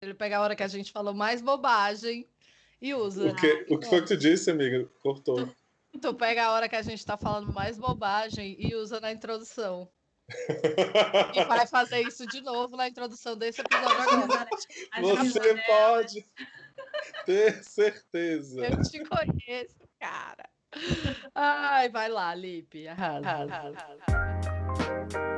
Ele pega a hora que a gente falou mais bobagem e usa. O que, o que foi que tu disse, amiga? Cortou. Tu, tu pega a hora que a gente tá falando mais bobagem e usa na introdução. e vai fazer isso de novo na introdução desse episódio agora. Você pode ter certeza. Eu te conheço, cara. Ai, vai lá, Lipe. Arrasa. arrasa, arrasa.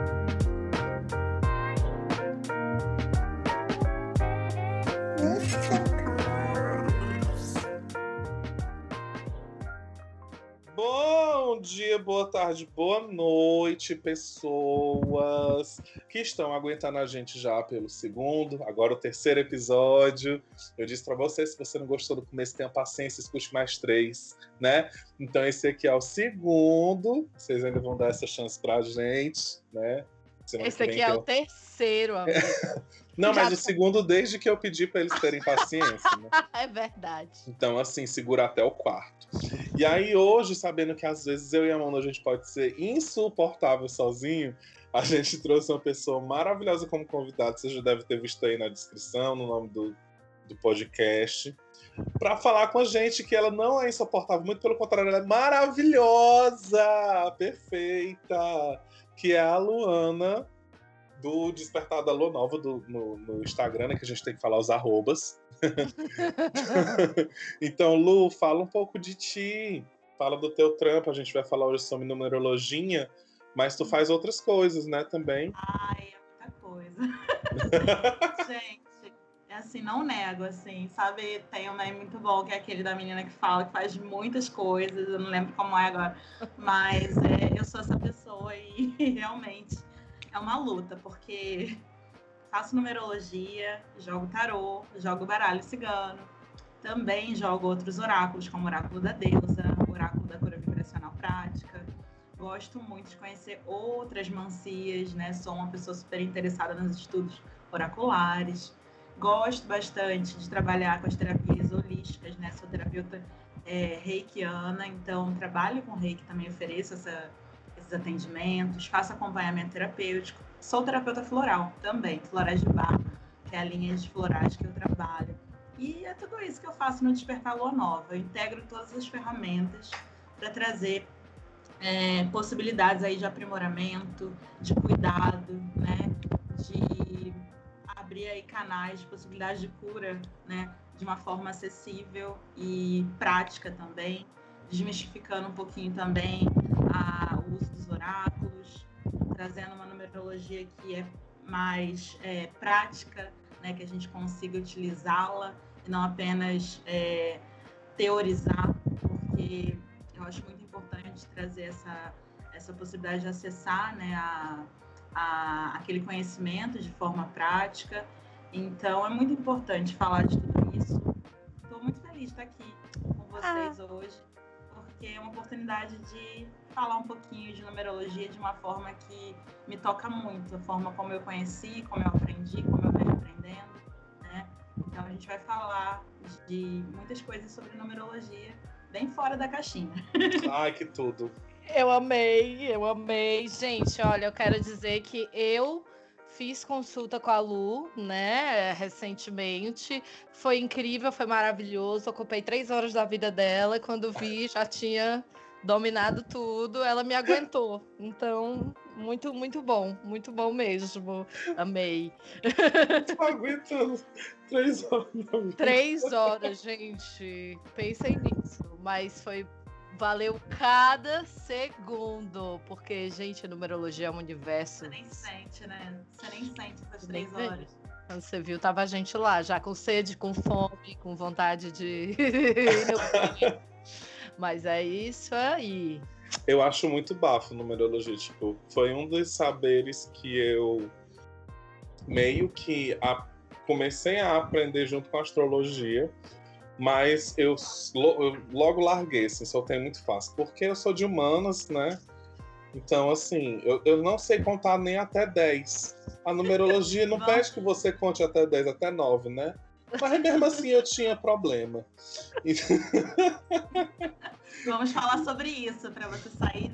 Bom dia, boa tarde, boa noite, pessoas que estão aguentando a gente já pelo segundo, agora o terceiro episódio. Eu disse para você, se você não gostou do começo, tenha paciência, escute mais três, né? Então esse aqui é o segundo, vocês ainda vão dar essa chance pra gente, né? Esse aqui é eu... o terceiro, amigo. Não, mas Já... o segundo desde que eu pedi para eles terem paciência. Né? é verdade. Então, assim, segura até o quarto. E aí, hoje, sabendo que às vezes eu e a Amanda a gente pode ser insuportável sozinho, a gente trouxe uma pessoa maravilhosa como convidado. Você já deve ter visto aí na descrição, no nome do, do podcast. Para falar com a gente que ela não é insuportável, muito pelo contrário, ela é maravilhosa, perfeita, que é a Luana do Despertar da Lua Nova do, no, no, Instagram, né, que a gente tem que falar os arrobas. então, Lu, fala um pouco de ti, fala do teu trampo, a gente vai falar hoje sobre numerologia, mas tu faz outras coisas, né, também. Ai, é muita coisa. gente, é assim, não nego, assim, sabe, tem um meme muito bom, que é aquele da menina que fala que faz muitas coisas, eu não lembro como é agora, mas é, eu sou essa pessoa e realmente é uma luta, porque faço numerologia, jogo tarô, jogo baralho cigano, também jogo outros oráculos, como o oráculo da deusa, o oráculo da cura vibracional prática. Gosto muito de conhecer outras mancias, né? Sou uma pessoa super interessada nos estudos oraculares. Gosto bastante de trabalhar com as terapias holísticas, né? Sou terapeuta é, reikiana, então trabalho com reiki, também ofereço essa atendimentos, faço acompanhamento terapêutico. Sou terapeuta floral também, florais de barra, que é a linha de florais que eu trabalho. E é tudo isso que eu faço no Despertar Lua Nova. Eu integro todas as ferramentas para trazer é, possibilidades aí de aprimoramento, de cuidado, né? De abrir aí canais de possibilidade de cura, né? De uma forma acessível e prática também, desmistificando um pouquinho também a, oráculos, trazendo uma numerologia que é mais é, prática, né, que a gente consiga utilizá-la e não apenas é, teorizar, porque eu acho muito importante trazer essa, essa possibilidade de acessar né, a, a, aquele conhecimento de forma prática. Então, é muito importante falar de tudo isso. Estou muito feliz de estar aqui com vocês ah. hoje porque é uma oportunidade de falar um pouquinho de numerologia de uma forma que me toca muito, a forma como eu conheci, como eu aprendi, como eu venho aprendendo, né? Então a gente vai falar de muitas coisas sobre numerologia bem fora da caixinha. Ai, que tudo. Eu amei, eu amei. Gente, olha, eu quero dizer que eu fiz consulta com a Lu, né, recentemente. Foi incrível, foi maravilhoso. Ocupei três horas da vida dela e quando vi já tinha dominado tudo. Ela me aguentou. Então, muito, muito bom, muito bom mesmo. Amei. Tô aguentando três horas. Três horas, gente. Pensem nisso. Mas foi valeu cada segundo. Porque, gente, numerologia é um universo. Você nem sente, né? Você nem sente essas três horas. Quando você viu, tava a gente lá, já com sede, com fome, com vontade de. Mas é isso aí. Eu acho muito bafo numerologia. Tipo, foi um dos saberes que eu meio que a... comecei a aprender junto com a astrologia mas eu, eu, logo larguei, assim, soltei muito fácil. Porque eu sou de humanas, né? Então, assim, eu, eu não sei contar nem até 10. A numerologia não pede que você conte até 10, até 9, né? Mas mesmo assim eu tinha problema. Vamos falar sobre isso, para você sair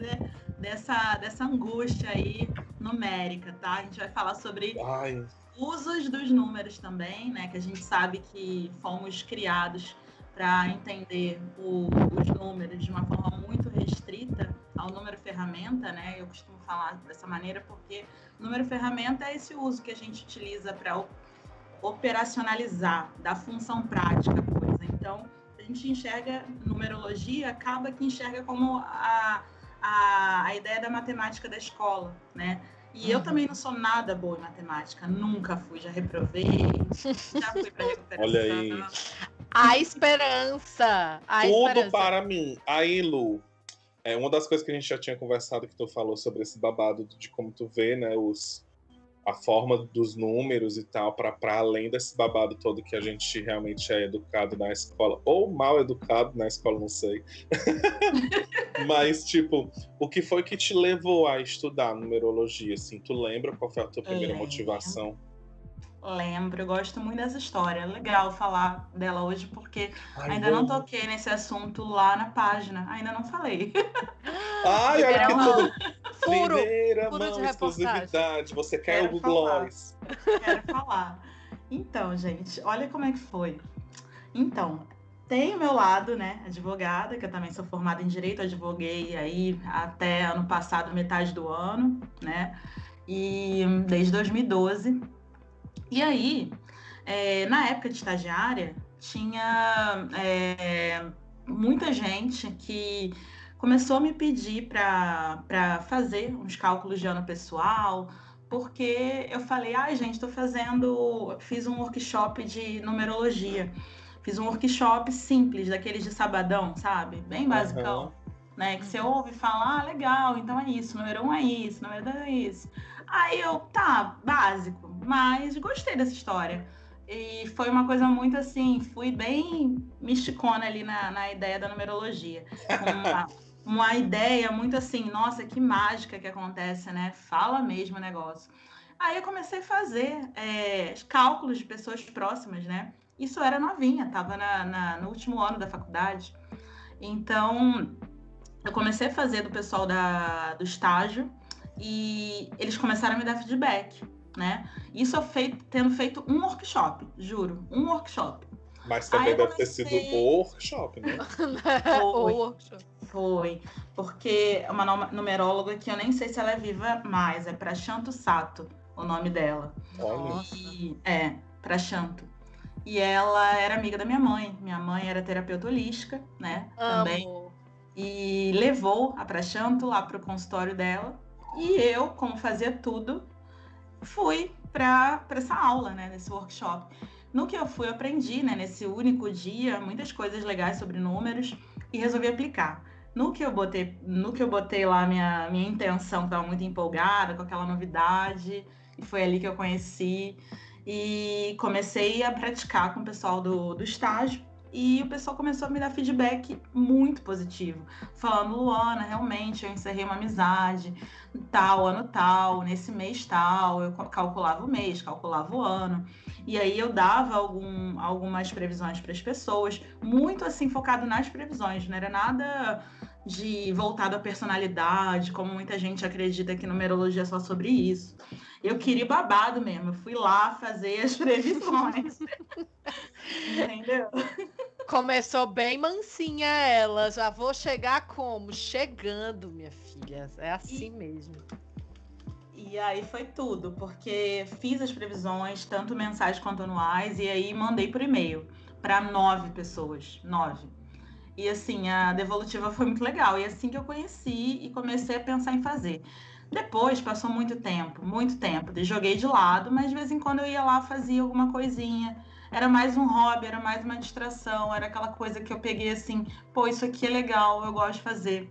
dessa, dessa angústia aí numérica, tá? A gente vai falar sobre Ai. usos dos números também, né? Que a gente sabe que fomos criados para entender o, os números de uma forma muito restrita ao número ferramenta, né? Eu costumo falar dessa maneira porque número ferramenta é esse uso que a gente utiliza para operacionalizar, da função prática coisa. Então, a gente enxerga numerologia, acaba que enxerga como a, a, a ideia da matemática da escola, né? E uhum. eu também não sou nada boa em matemática, nunca fui, já reprovei, já fui para recuperação. Olha aí. A esperança. A Tudo esperança. para mim. Aí, Lu, é uma das coisas que a gente já tinha conversado que tu falou sobre esse babado de como tu vê, né, os a forma dos números e tal, para além desse babado todo que a gente realmente é educado na escola, ou mal educado na escola, não sei. Mas, tipo, o que foi que te levou a estudar numerologia? Assim, tu lembra qual foi a tua primeira É. motivação? Lembro, eu gosto muito dessa história. É legal falar dela hoje, porque Ai, ainda não vamos. toquei nesse assunto lá na página. Ainda não falei. Ai, olha que tudo. Furo, Primeira furo mão, exclusividade. Você quer Quero o falar. Glóris. Quero falar. Então, gente, olha como é que foi. Então, tem o meu lado, né, advogada, que eu também sou formada em direito, advoguei aí até ano passado, metade do ano, né, e desde 2012. E aí, é, na época de estagiária, tinha é, muita gente que começou a me pedir para fazer uns cálculos de ano pessoal, porque eu falei, ai gente, estou fazendo, fiz um workshop de numerologia, fiz um workshop simples, daqueles de sabadão, sabe? Bem basicão, Aham. né? Que você ouve falar, ah, legal, então é isso, número um é isso, número dois é isso. Aí eu, tá, básico, mas gostei dessa história. E foi uma coisa muito assim, fui bem misticona ali na, na ideia da numerologia. Uma, uma ideia muito assim, nossa, que mágica que acontece, né? Fala mesmo o negócio. Aí eu comecei a fazer é, cálculos de pessoas próximas, né? Isso era novinha, estava na, na- no último ano da faculdade. Então, eu comecei a fazer do pessoal da, do estágio e eles começaram a me dar feedback, né? Isso eu feito, tendo feito um workshop, juro, um workshop. Mas Aí também eu deve ter sido o workshop, né? o Foi. workshop. Foi, porque é uma numeróloga que eu nem sei se ela é viva mais, é Prashanto Sato, o nome dela. Olha. Nossa. E, é, Prashanto. E ela era amiga da minha mãe. Minha mãe era terapeuta holística, né? Também. Amo. E levou a Prashanto lá pro consultório dela. E eu, como fazia tudo, fui para essa aula, né? Nesse workshop. No que eu fui, eu aprendi, né? Nesse único dia, muitas coisas legais sobre números e resolvi aplicar. No que eu botei, no que eu botei lá minha, minha intenção, estava muito empolgada com aquela novidade, e foi ali que eu conheci e comecei a praticar com o pessoal do, do estágio. E o pessoal começou a me dar feedback muito positivo, falando, Luana, realmente eu encerrei uma amizade, tal, ano tal, nesse mês tal, eu cal- calculava o mês, calculava o ano. E aí eu dava algum, algumas previsões para as pessoas, muito assim focado nas previsões, não era nada de voltado à personalidade, como muita gente acredita que numerologia é só sobre isso. Eu queria babado mesmo, eu fui lá fazer as previsões. Entendeu? Começou bem mansinha ela. Já vou chegar como? Chegando, minha filha. É assim mesmo. E aí foi tudo, porque fiz as previsões, tanto mensais quanto anuais, e aí mandei por e-mail para nove pessoas. Nove. E assim, a devolutiva foi muito legal. E assim que eu conheci e comecei a pensar em fazer. Depois passou muito tempo, muito tempo. Joguei de lado, mas de vez em quando eu ia lá, fazia alguma coisinha. Era mais um hobby, era mais uma distração, era aquela coisa que eu peguei assim, pô, isso aqui é legal, eu gosto de fazer.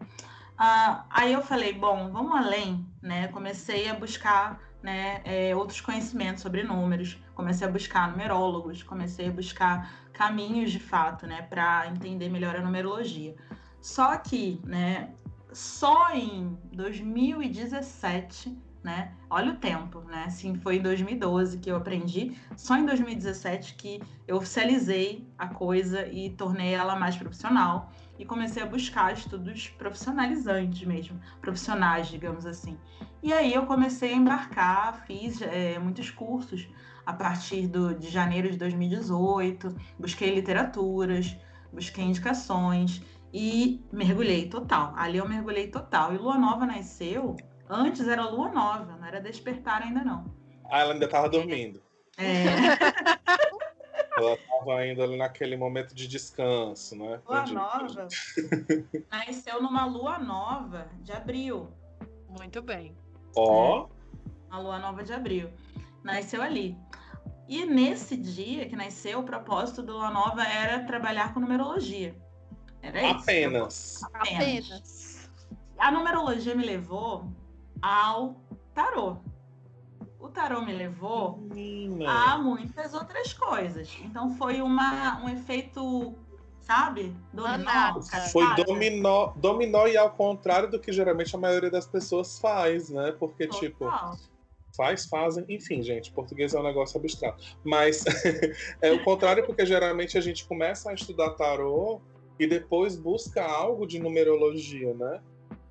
Ah, aí eu falei, bom, vamos além, né? Comecei a buscar né, é, outros conhecimentos sobre números, comecei a buscar numerólogos, comecei a buscar caminhos de fato, né, para entender melhor a numerologia. Só que, né, só em 2017 né? Olha o tempo, né? Assim, foi em 2012 que eu aprendi, só em 2017 que eu oficializei a coisa e tornei ela mais profissional e comecei a buscar estudos profissionalizantes mesmo, profissionais, digamos assim. E aí eu comecei a embarcar, fiz é, muitos cursos a partir do, de janeiro de 2018, busquei literaturas, busquei indicações e mergulhei total. Ali eu mergulhei total. E Lua Nova nasceu Antes era lua nova, não era despertar ainda não. Ah, ela ainda estava dormindo. É. ela estava ainda ali naquele momento de descanso, né? Lua Onde... nova. Nasceu numa lua nova de abril. Muito bem. Ó. Oh. É, uma lua nova de abril. Nasceu ali. E nesse dia que nasceu, o propósito do Lua Nova era trabalhar com numerologia. Era isso. Apenas. Apenas. Apenas. A numerologia me levou ao tarô. O tarô me levou Menina. a muitas outras coisas. Então foi uma, um efeito, sabe? Dominó. Foi dominó, dominó e ao contrário do que geralmente a maioria das pessoas faz, né? Porque, Total. tipo faz, fazem, enfim, gente, português é um negócio abstrato. Mas é o contrário, porque geralmente a gente começa a estudar tarô e depois busca algo de numerologia, né?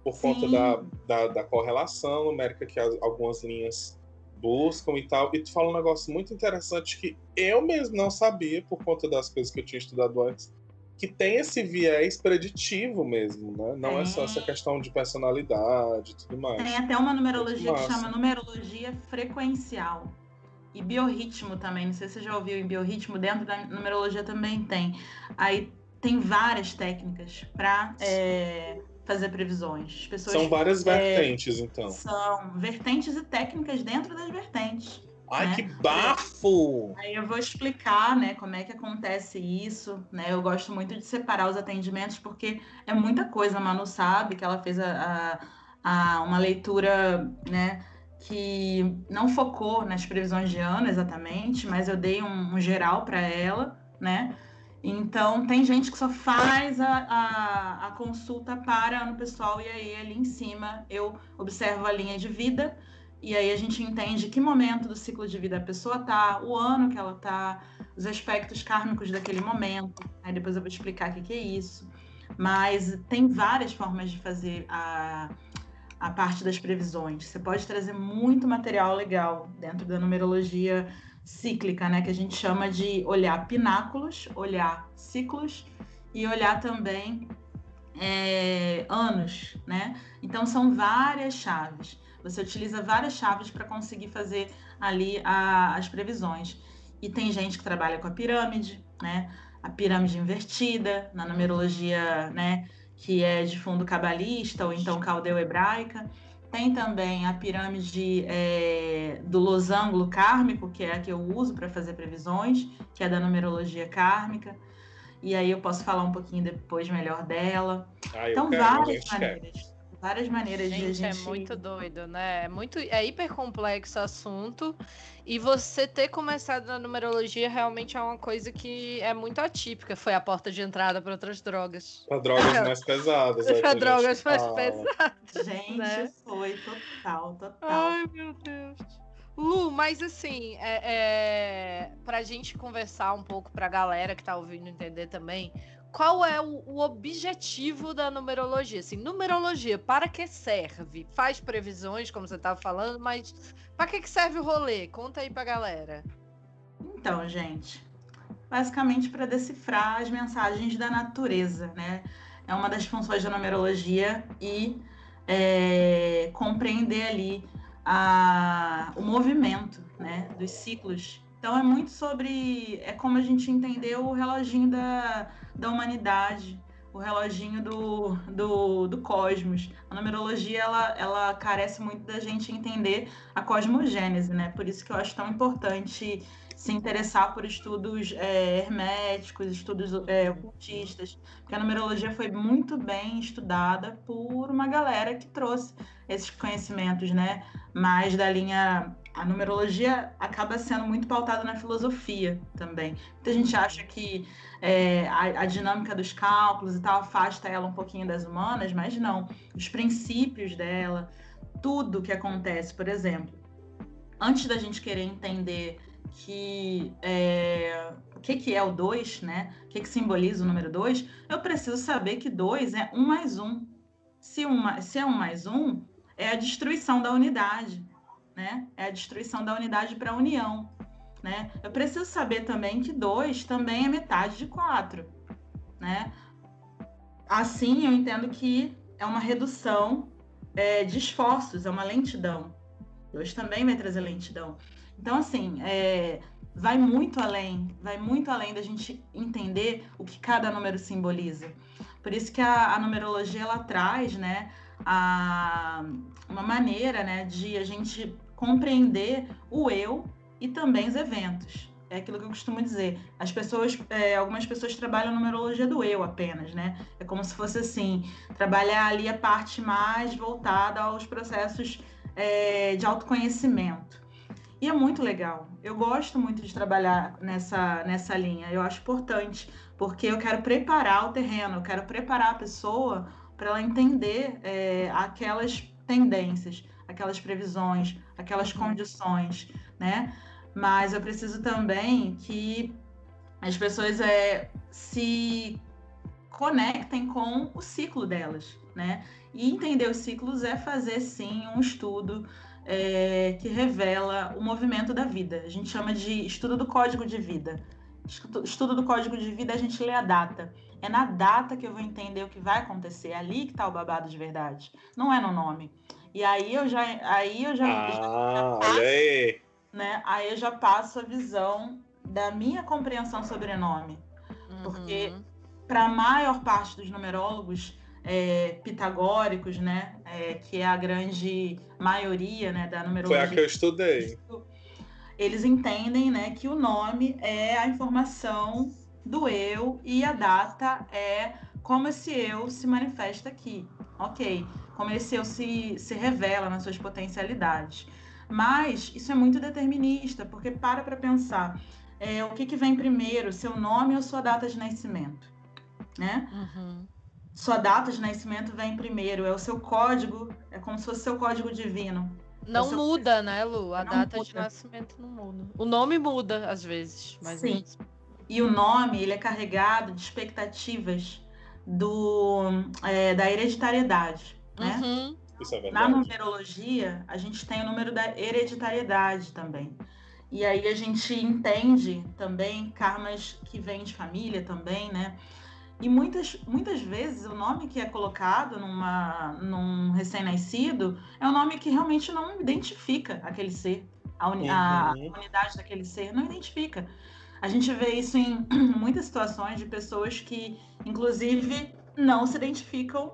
Por Sim. conta da, da, da, correlação numérica que as, algumas linhas buscam e tal. E tu fala um negócio muito interessante que eu mesmo não sabia, por conta das coisas que eu tinha estudado antes, que tem esse viés preditivo mesmo, né? Não é, é só essa questão de personalidade e tudo mais. Tem até uma numerologia que chama numerologia frequencial. E biorritmo também, não sei se você já ouviu em biorritmo, dentro da numerologia também tem. Aí tem várias técnicas para é, fazer previsões. Pessoas, são várias é, vertentes, então. São vertentes e técnicas dentro das vertentes. Ai, né? que bafo! Aí eu vou explicar, né, como é que acontece isso, né? Eu gosto muito de separar os atendimentos porque é muita coisa. A Manu sabe que ela fez a, a, a uma leitura, né, que não focou nas previsões de ano exatamente, mas eu dei um, um geral para ela, né? Então, tem gente que só faz a, a, a, consulta para ano pessoal e aí ali em cima eu observo a linha de vida e aí a gente entende que momento do ciclo de vida a pessoa tá, o ano que ela tá, os aspectos kármicos daquele momento. Aí depois eu vou explicar o que, que é isso. Mas tem várias formas de fazer a, a parte das previsões. Você pode trazer muito material legal dentro da numerologia cíclica, né? Que a gente chama de olhar pináculos, olhar ciclos e olhar também é, anos, né? Então são várias chaves. Você utiliza várias chaves para conseguir fazer ali a, as previsões. E tem gente que trabalha com a pirâmide, né? A pirâmide invertida, na numerologia, né? Que é de fundo cabalista ou então caldeu-hebraica. Tem também a pirâmide é, do losango kármico, que é a que eu uso para fazer previsões, que é da numerologia kármica. E aí eu posso falar um pouquinho depois melhor dela. Ah, então, quero, várias maneiras. Várias maneiras gente, de a gente. É muito doido, né? É, muito, é hiper complexo o assunto. E você ter começado na numerologia realmente é uma coisa que é muito atípica. Foi a porta de entrada para outras drogas. Para drogas mais pesadas. É para drogas mais pesadas. Gente, né? foi total, total. Ai, meu Deus. Lu, mas assim, é, é, para a gente conversar um pouco para a galera que está ouvindo entender também, qual é o, o, objetivo da numerologia? Assim, numerologia, para que serve? Faz previsões, como você estava falando, mas para que, que serve o rolê? Conta aí pra galera. Então, gente, basicamente para decifrar as mensagens da natureza, né? É uma das funções da numerologia e é, compreender ali a, o movimento né, dos ciclos então é muito sobre. É como a gente entendeu o reloginho da, da humanidade, o reloginho do, do, do cosmos. A numerologia ela, ela carece muito da gente entender a cosmogênese, né? Por isso que eu acho tão importante se interessar por estudos é, herméticos, estudos é, ocultistas, porque a numerologia foi muito bem estudada por uma galera que trouxe esses conhecimentos, né? Mais da linha a numerologia acaba sendo muito pautada na filosofia também. Muita gente acha que é, a, a, dinâmica dos cálculos e tal afasta ela um pouquinho das humanas, mas não. Os princípios dela, tudo que acontece, por exemplo, antes da gente querer entender que é, o que, que é o 2, né? O que, que simboliza o número 2, eu preciso saber que 2 é 1 um mais 1. Um. Se, uma, se é 1 um mais 1, um, é a destruição da unidade, né? É a destruição da unidade para a união, né? Eu preciso saber também que 2 também é metade de 4, né? Assim, eu entendo que é uma redução é, de esforços, é uma lentidão. 2 também vai trazer lentidão. Então, assim, é, vai muito além, vai muito além da gente entender o que cada número simboliza. Por isso que a, a numerologia ela traz, né, a, uma maneira, né, de a gente compreender o eu e também os eventos. É aquilo que eu costumo dizer. As pessoas, é, algumas pessoas trabalham numerologia do eu apenas, né? É como se fosse assim, trabalhar ali a parte mais voltada aos processos é, de autoconhecimento. E é muito legal. Eu gosto muito de trabalhar nessa, nessa linha. Eu acho importante, porque eu quero preparar o terreno, eu quero preparar a pessoa para ela entender é, aquelas tendências, aquelas previsões, aquelas uhum. condições, né? Mas eu preciso também que as pessoas é, se conectem com o ciclo delas, né? E entender os ciclos é fazer sim um estudo é, que revela o movimento da vida. A gente chama de estudo do código de vida. Estudo do código de vida, a gente lê a data. É na data que eu vou entender o que vai acontecer. É ali que está o babado de verdade. Não é no nome. E aí eu já. Aí eu já. Ah, já, já passo, aí. Né? Aí eu já passo a visão da minha compreensão sobre nome. Uhum. Porque, para a maior parte dos numerólogos, é, pitagóricos, né, é, que é a grande maioria né, da numerologia. Foi a que eu estudei. Eles entendem né, que o nome é a informação do eu e a data é como esse eu se manifesta aqui. Ok, como esse eu se, se revela nas suas potencialidades. Mas isso é muito determinista, porque para para pensar. É, o que, que vem primeiro, seu nome ou sua data de nascimento? Né? Uhum sua data de nascimento vem primeiro, é o seu código, é como se fosse seu código divino. Não é muda, né, Lu? A não data muda. de nascimento não muda. O nome muda às vezes, mas Sim. E o nome, ele é carregado de expectativas do, é, da hereditariedade, né? Uhum. Isso é verdade. Na numerologia, a gente tem o número da hereditariedade também. E aí a gente entende também karmas que vêm de família também, né? E muitas, muitas vezes o nome que é colocado numa, num recém-nascido é um nome que realmente não identifica aquele ser, a, uni, uhum. a, unidade daquele ser, não identifica. A gente vê isso em muitas situações de pessoas que, inclusive, não se identificam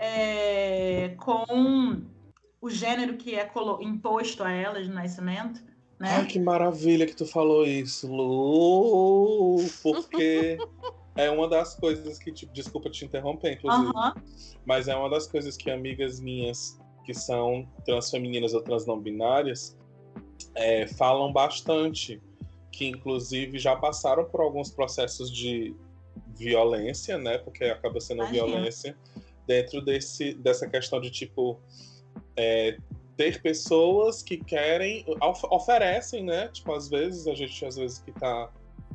é, com o gênero que é imposto a elas no nascimento. Né? Ai, que maravilha que tu falou isso, Lu! Porque é uma das coisas que, tipo, desculpa te interromper, inclusive, mas é uma das coisas que amigas minhas que são transfemininas ou trans não binárias é, falam bastante, que inclusive já passaram por alguns processos de violência, né? Porque acaba sendo Imagina. violência dentro desse, dessa questão de tipo é, ter pessoas que querem oferecem, né? Tipo às vezes a gente às vezes que tá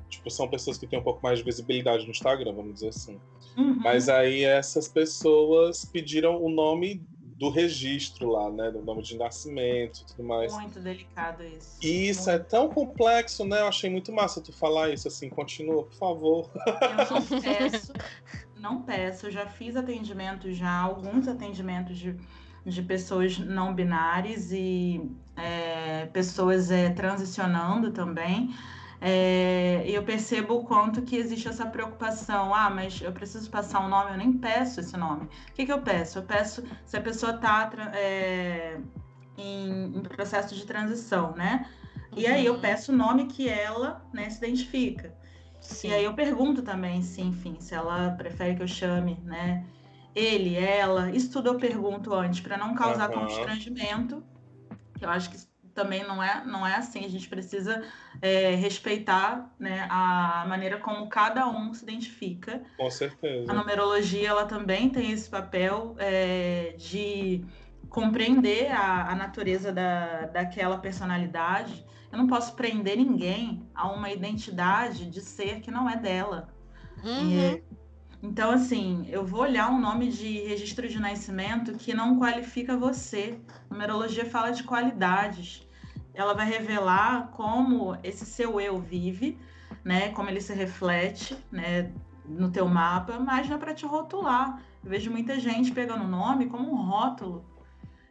Tipo, são pessoas que têm um pouco mais de visibilidade no Instagram, vamos dizer assim. Uhum. Mas aí essas pessoas pediram o nome do registro lá, né? Do nome de nascimento e tudo mais. Muito delicado isso. Isso muito. é tão complexo, né? Eu achei muito massa tu falar isso assim. Continua, por favor. Eu não peço, não peço. Eu já fiz atendimento já, alguns atendimentos de, de pessoas não binárias e é, pessoas é, transicionando também. É, eu percebo o quanto que existe essa preocupação. Ah, mas eu preciso passar um nome, eu nem peço esse nome. O que, que eu peço? Eu peço se a pessoa está é, em, em, processo de transição, né? E aí eu uhum. peço o nome que ela né, se identifica. Sim. E aí eu pergunto também, se, enfim, se ela prefere que eu chame, né? Ele, ela, isso tudo eu pergunto antes, para não causar uhum. constrangimento. Eu acho que também não é, não é assim. A gente precisa é, respeitar né, a maneira como cada um se identifica. Com certeza. A numerologia ela também tem esse papel é, de compreender a, a natureza da, daquela personalidade. Eu não posso prender ninguém a uma identidade de ser que não é dela. Uhum. E, então, assim, eu vou olhar um nome de registro de nascimento que não qualifica você. Numerologia fala de qualidades. Ela vai revelar como esse seu eu vive, né? Como ele se reflete, né? No teu mapa, mas não é para te rotular. Eu vejo muita gente pegando o nome como um rótulo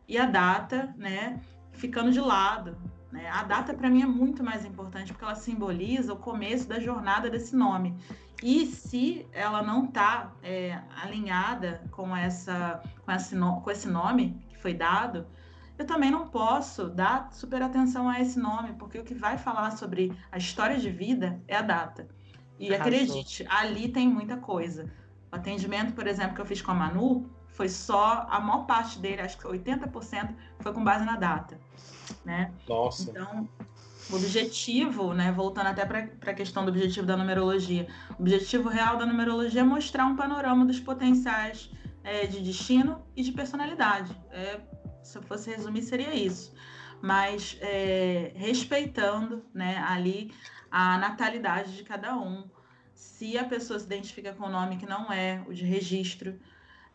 e a data, né? Ficando de lado. Né? A data para mim é muito mais importante porque ela simboliza o começo da jornada desse nome. E se ela não está é, alinhada com, essa, com, esse com esse nome que foi dado, eu também não posso dar super atenção a esse nome, porque o que vai falar sobre a história de vida é a data. E Arrasou. acredite, ali tem muita coisa. O atendimento, por exemplo, que eu fiz com a Manu, foi só, a maior parte dele, acho que 80%, foi com base na data. Né? Nossa. Então, o objetivo, né, voltando até para a questão do objetivo da numerologia, o objetivo real da numerologia é mostrar um panorama dos potenciais é, de destino e de personalidade. É, se eu fosse resumir, seria isso. Mas é, respeitando né, ali a natalidade de cada um. Se a pessoa se identifica com o nome que não é o de registro,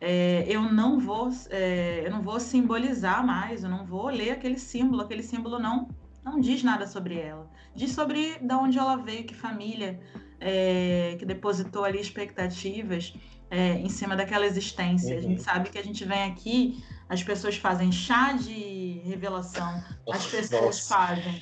é, eu não vou é, eu não vou simbolizar mais, eu não vou ler aquele símbolo, aquele símbolo não não diz nada sobre ela. Diz sobre de onde ela veio, que família é, que depositou ali expectativas é, em cima daquela existência. Uhum. A gente sabe que a gente vem aqui, as pessoas fazem chá de revelação, as pessoas Nossa. fazem.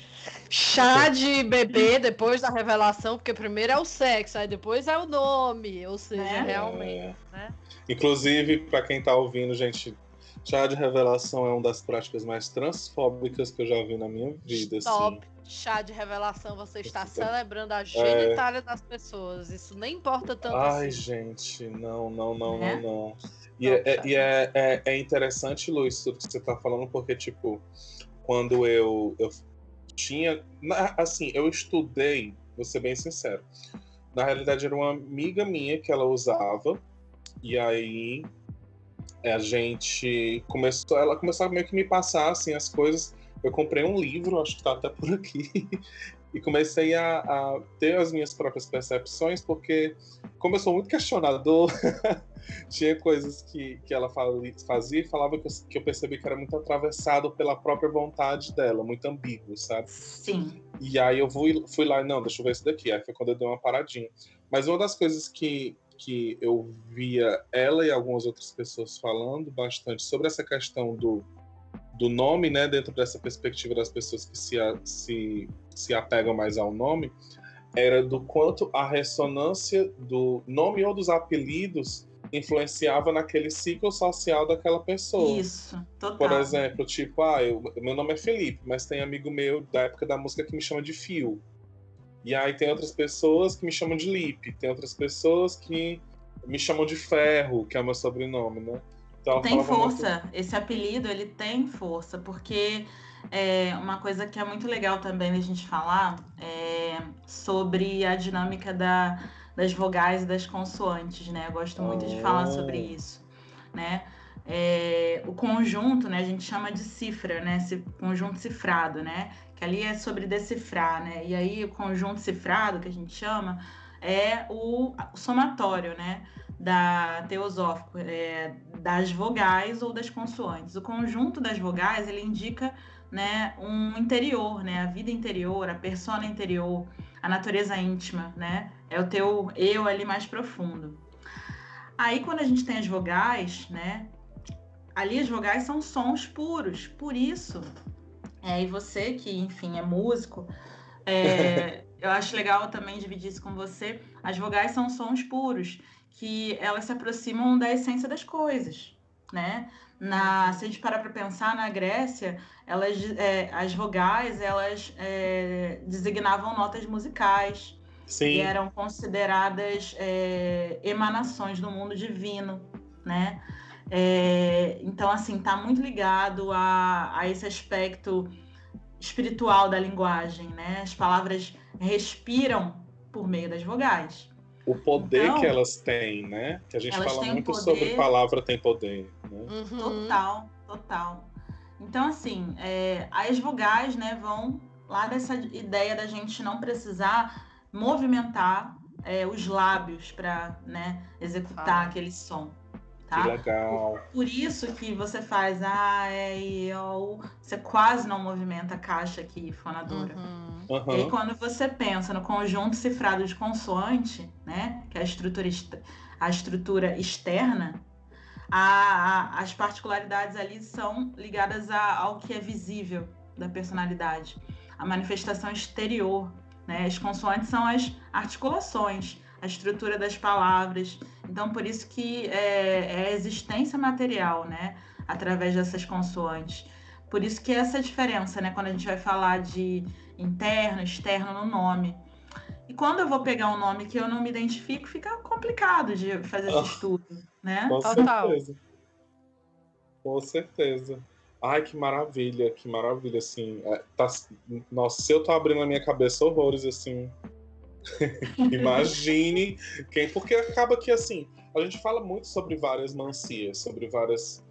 Chá de bebê depois da revelação, porque primeiro é o sexo, aí depois é o nome, ou seja, é. realmente. Né? Inclusive, para quem está ouvindo, gente, Chá de revelação é uma das práticas mais transfóbicas que eu já vi na minha vida. Stop. Assim. Chá de revelação, você está celebrando a genitália é... das pessoas. Isso nem importa tanto Ai, assim. gente, não, não, não, é? não, não. E, é, é, e é, é, é, interessante, Luiz, tudo que você está falando, porque, tipo, quando eu, eu tinha. Assim, eu estudei, vou ser bem sincero. Na realidade, era uma amiga minha que ela usava, e aí a gente começou, ela começou a meio que me passar assim as coisas. Eu comprei um livro, acho que está até por aqui, e comecei a, a, ter as minhas próprias percepções, porque como eu sou muito questionador, tinha coisas que, que ela fazia e falava que eu, que eu percebi que era muito atravessado pela própria vontade dela, muito ambíguo, sabe? Sim. E aí eu fui, fui lá, não, deixa eu ver isso daqui. Aí foi quando eu dei uma paradinha. Mas uma das coisas que, que eu via ela e algumas outras pessoas falando bastante sobre essa questão do, do nome, né, dentro dessa perspectiva das pessoas que se, se, se apegam mais ao nome, era do quanto a ressonância do nome ou dos apelidos influenciava naquele ciclo social daquela pessoa. Isso, total. Por exemplo, tipo, ah, eu, meu nome é Felipe, mas tem amigo meu da época da música que me chama de Fio. E aí tem outras pessoas que me chamam de Lip, tem outras pessoas que me chamam de Ferro, que é meu sobrenome, né? Então, tem força, muito... esse apelido ele tem força, porque é uma coisa que é muito legal também a gente falar é sobre a dinâmica da, das vogais e das consoantes, né? Eu gosto muito oh. de falar sobre oh. isso, né? É, o conjunto, né? A gente chama de cifra, né? Esse conjunto cifrado, né? Que ali é sobre decifrar, né? E aí o conjunto cifrado, que a gente chama, é o, somatório, né? Da teosófico, é, das vogais ou das consoantes. O conjunto das vogais, ele indica né, um interior, né? A vida interior, a persona interior, a natureza íntima, né? É o teu eu ali mais profundo. Aí quando a gente tem as vogais, né? Ali as vogais são sons puros, por isso é, e você, que, enfim, é músico, é, eu acho legal também dividir isso com você. As vogais são sons puros, que elas se aproximam da essência das coisas, né? Na, se a gente parar para pensar, na Grécia, elas, é, as vogais, elas é, designavam notas musicais. Sim. E eram consideradas é, emanações do mundo divino, né? É, então, assim, está muito ligado a, a esse aspecto espiritual da linguagem, né? As palavras respiram por meio das vogais. O poder então, que elas têm, né? Que a gente fala muito poder... sobre palavra tem poder. Né? Uhum. Total, total. Então, assim, é, as vogais né, vão lá dessa ideia da gente não precisar movimentar é, os lábios para né, executar ah. aquele som. Tá? Que legal. Por, por, isso que você faz A, E, I, O, você quase não movimenta a caixa aqui fonadora. Uhum. Uhum. E aí, quando você pensa no conjunto cifrado de consoante, né, que é a estrutura, a estrutura externa, a, a, as particularidades ali são ligadas a, ao que é visível da personalidade, a manifestação exterior. Né? As consoantes são as articulações, a estrutura das palavras. Então, por isso que é, é a existência material, né? Através dessas consoantes. Por isso que essa diferença, né? Quando a gente vai falar de interno, externo no nome. E quando eu vou pegar um nome que eu não me identifico, fica complicado de fazer esse estudo, né? Com Total. certeza. Com certeza. Ai, que maravilha, que maravilha, assim. É, tá, nossa, se eu tô abrindo a minha cabeça horrores, assim. Imagine quem. Porque acaba que, assim, a gente fala muito sobre várias mancias, sobre várias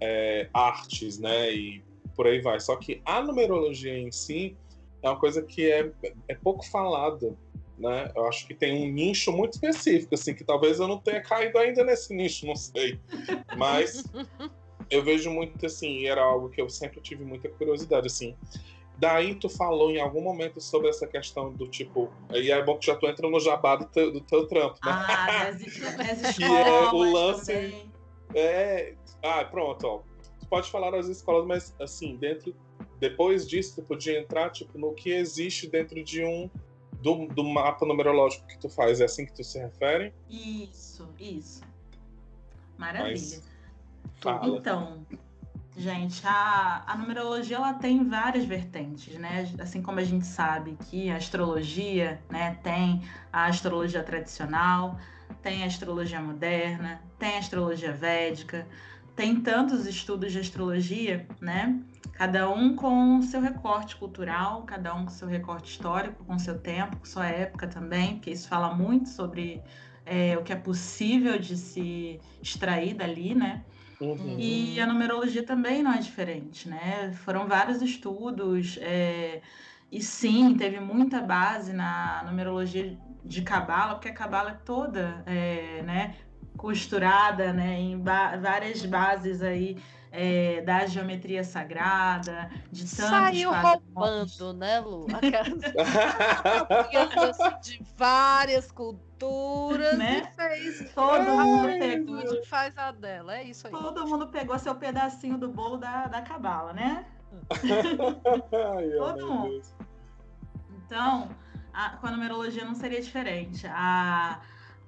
é, artes, né? E por aí vai. Só que a numerologia em si é uma coisa que é, é pouco falada né? Eu acho que tem um nicho muito específico, assim, que talvez eu não tenha caído ainda nesse nicho, não sei. Mas eu vejo muito assim, e era algo que eu sempre tive muita curiosidade, assim. Daí tu falou em algum momento sobre essa questão do tipo. E é bom que já tu entra no jabá do teu, do teu trampo, né? Ah, das, que é o lance. Também. É. Ah, pronto, ó. Tu pode falar das escolas, mas assim, dentro. Depois disso, tu podia entrar, tipo, no que existe dentro de um do, do mapa numerológico que tu faz. É assim que tu se refere? Isso, isso. Maravilha. Então, gente, a, a numerologia ela tem várias vertentes, né? Assim como a gente sabe que a astrologia, né, tem a astrologia tradicional, tem a astrologia moderna, tem a astrologia védica, tem tantos estudos de astrologia, né? Cada um com seu recorte cultural, cada um com seu recorte histórico, com seu tempo, com sua época também, porque isso fala muito sobre é, o que é possível de se extrair dali, né? Uhum. E a numerologia também não é diferente, né? Foram vários estudos, é, e sim, teve muita base na numerologia de Cabala, porque a Cabala é toda é, né, costurada né, em ba várias bases aí é, da geometria sagrada, de tantos Saiu roubando, né, Lu? assim, de várias culturas né? e fez. Todo mundo pegou. faz a dela, é isso aí. Todo mundo pegou seu pedacinho do bolo da, da cabala, né? Ai, Todo mundo. Então, a, com a numerologia não seria diferente. A,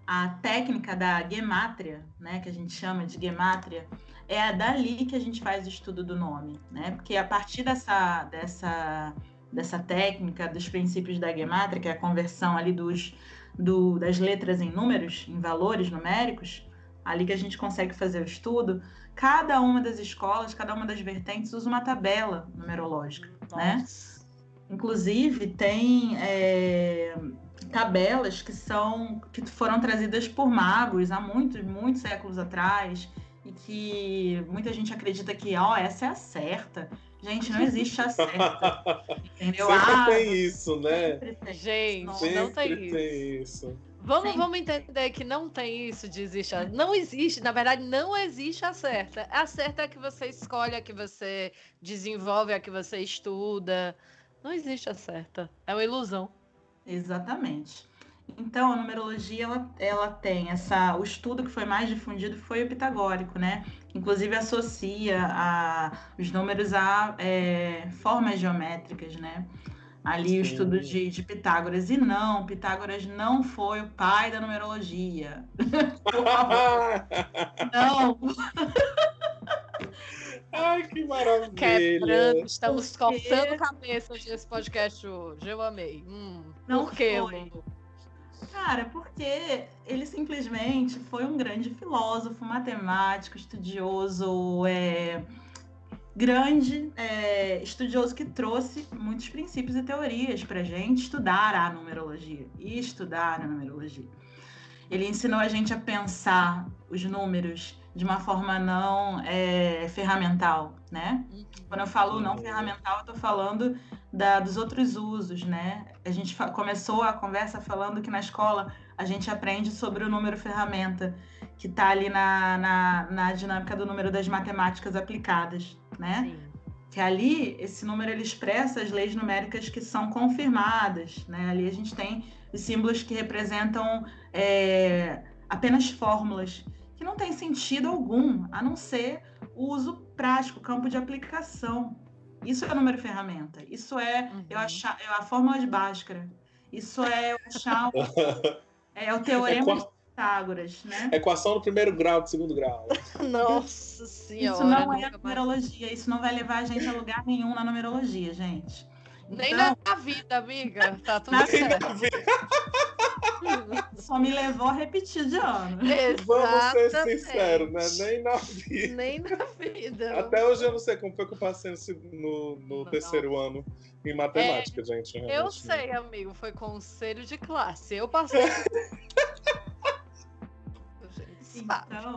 a técnica da gemátria, né, que a gente chama de gemátria, é dali que a gente faz o estudo do nome, né? Porque a partir dessa, dessa, dessa técnica, dos princípios da gemátria, que é a conversão ali dos, do, das letras em números, em valores numéricos, ali que a gente consegue fazer o estudo, cada uma das escolas, cada uma das vertentes usa uma tabela numerológica, né? Nossa. né? Inclusive, tem é, tabelas que são que foram trazidas por magos há muitos, muitos séculos atrás, e que muita gente acredita que, ó, oh, essa é a certa. Gente, não existe a certa. entendeu? Sempre ah, tem isso, né? Tem. Gente, não tem isso. Tem isso. Vamos, vamos entender que não tem isso de existe. A... Não existe, na verdade, não existe a certa. A certa é a que você escolhe, a que você desenvolve, a que você estuda. Não existe a certa. É uma ilusão. Exatamente. Então, a numerologia ela, ela tem essa. O estudo que foi mais difundido foi o pitagórico, né? Inclusive associa a, os números a é, formas geométricas, né? Ali Sim. o estudo de, de Pitágoras. E não, Pitágoras não foi o pai da numerologia. Por favor. não. Ai, que maravilha! Quebrando, estamos cortando cabeças nesse podcast hoje. Eu amei. Hum, não por quê, Lu? Cara, porque ele simplesmente foi um grande filósofo, matemático, estudioso, é, grande é, estudioso que trouxe muitos princípios e teorias para gente estudar a numerologia e estudar a numerologia. Ele ensinou a gente a pensar os números de uma forma não é, ferramental, né? Uhum. Quando eu falo não ferramental, eu estou falando da, dos outros usos, né? A gente começou a conversa falando que na escola a gente aprende sobre o número ferramenta, que está ali na, na, na, dinâmica do número das matemáticas aplicadas, né? Sim. Que ali, esse número, ele expressa as leis numéricas que são confirmadas, né? Ali a gente tem os símbolos que representam é, apenas fórmulas, que não tem sentido algum, a não ser o uso prático, campo de aplicação. Isso é o número ferramenta. Isso é uhum. eu achar é a fórmula de Bhaskara. Isso é eu achar é o teorema é de Pitágoras, né? Equação do primeiro grau, do segundo grau. Nossa senhora. Isso não é numerologia. Isso não vai levar a gente a lugar nenhum na numerologia, gente. Nem então, na vida, amiga. Tá tudo certo. Só me levou a repetir de ano. Exatamente. Vamos ser sinceros, né? Nem na vida. Nem na vida. Até hoje eu não sei como foi que eu passei no, no terceiro não. ano em matemática, é, gente. Eu sei, amigo. Foi conselho de classe. Eu passei. então,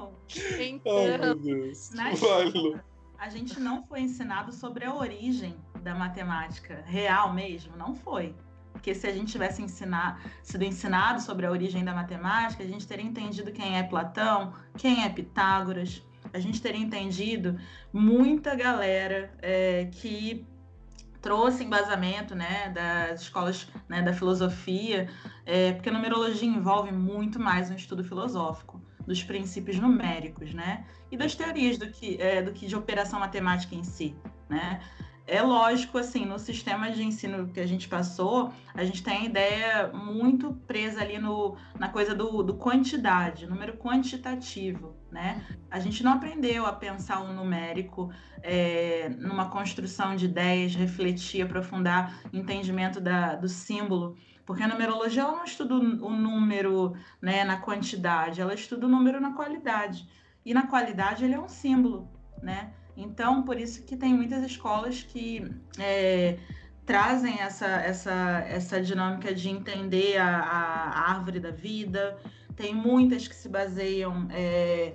então oh. Na escola, a gente não foi ensinado sobre a origem da matemática real mesmo. Não foi. Porque se a gente tivesse ensinar, sido ensinado sobre a origem da matemática, a gente teria entendido quem é Platão, quem é Pitágoras, a gente teria entendido muita galera é, que trouxe embasamento né, das escolas né, da filosofia, é, porque a numerologia envolve muito mais um estudo filosófico dos princípios numéricos, né, e das teorias do que, é, do que de operação matemática em si, né é lógico, assim, no sistema de ensino que a gente passou, a gente tem a ideia muito presa ali no, na coisa do, do quantidade, número quantitativo, né? A gente não aprendeu a pensar um numérico é, numa construção de ideias, refletir, aprofundar entendimento da, do símbolo, porque a numerologia ela não estuda o número né, na quantidade, ela estuda o número na qualidade. E na qualidade ele é um símbolo, né? Então, por isso que tem muitas escolas que é, trazem essa, essa, essa dinâmica de entender a, a, árvore da vida. Tem muitas que se baseiam é,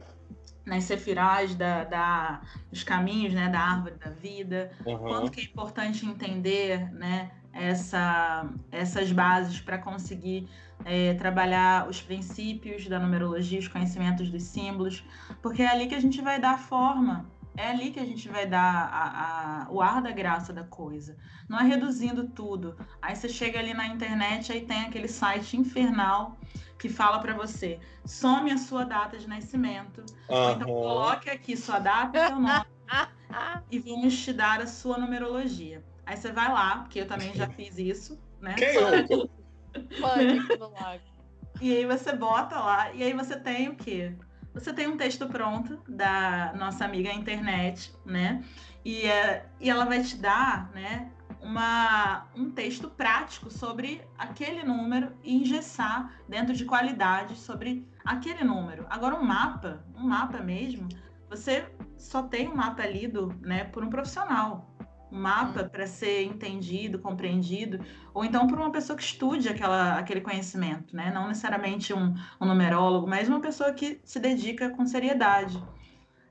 nas sefirais da, da, dos caminhos né, da árvore da vida. Uhum. Quanto que é importante entender né, essa, essas bases para conseguir é, trabalhar os princípios da numerologia, os conhecimentos dos símbolos, porque é ali que a gente vai dar forma é ali que a gente vai dar a, a, o ar da graça da coisa. Não é reduzindo tudo. Aí você chega ali na internet e tem aquele site infernal que fala para você: some a sua data de nascimento. Uhum. Então coloque aqui sua data e seu nome e vamos te dar a sua numerologia. Aí você vai lá, porque eu também já fiz isso, né? Quem eu? Pânico no lago. E aí você bota lá, e aí você tem o quê? Você tem um texto pronto da nossa amiga internet, né? E, é, e ela vai te dar, né, uma, um texto prático sobre aquele número e engessar dentro de qualidade sobre aquele número. Agora, um mapa, um mapa mesmo, você só tem um mapa lido né, por um profissional um mapa uhum. para ser entendido, compreendido, ou então por uma pessoa que estude aquela, aquele conhecimento, né? Não necessariamente um, um numerólogo, mas uma pessoa que se dedica com seriedade.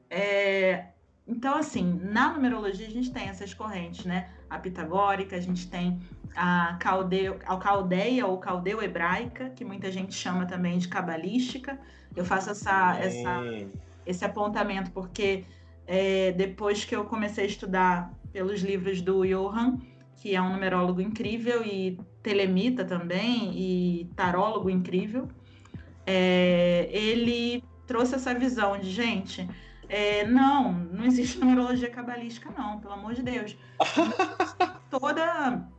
É, então, assim, na numerologia a gente tem essas correntes, né? A pitagórica, a gente tem a, caldeu, a caldeia ou caldeu hebraica, que muita gente chama também de cabalística. Eu faço essa, essa, esse apontamento porque é, depois que eu comecei a estudar pelos livros do Johann, que é um numerólogo incrível e telemita também e tarólogo incrível. É, ele trouxe essa visão de gente. É, não, não existe numerologia cabalística, não, pelo amor de Deus. toda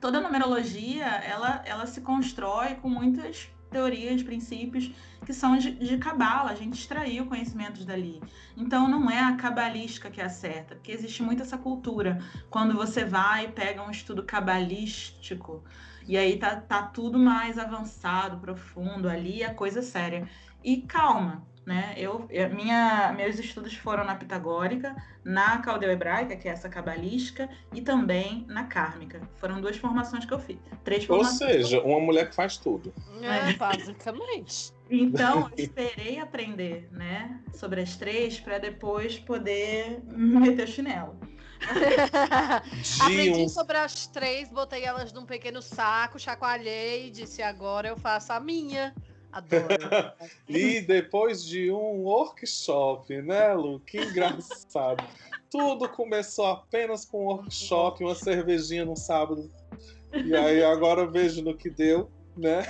toda numerologia ela, ela se constrói com muitas teorias, princípios que são de cabala, a gente extraiu conhecimentos dali. Então não é a cabalística que é certa, porque existe muito essa cultura. Quando você vai e pega um estudo cabalístico E aí tá, tá tudo mais avançado, profundo ali, a coisa séria. E calma, né? Eu, minha, meus estudos foram na pitagórica, na caldeu-hebraica, que é essa cabalística, e também na kármica. Foram duas formações que eu fiz. Três Ou seja, uma mulher que faz tudo. É, basicamente. Então, eu esperei aprender, né, sobre as três para depois poder meter o chinelo. Aprendi um... sobre as três, botei elas num pequeno saco, chacoalhei e disse: agora eu faço a minha. Adoro. e depois de um workshop, né, Lu? Que engraçado. Tudo começou apenas com um workshop, uma cervejinha no sábado. E aí agora eu vejo no que deu né?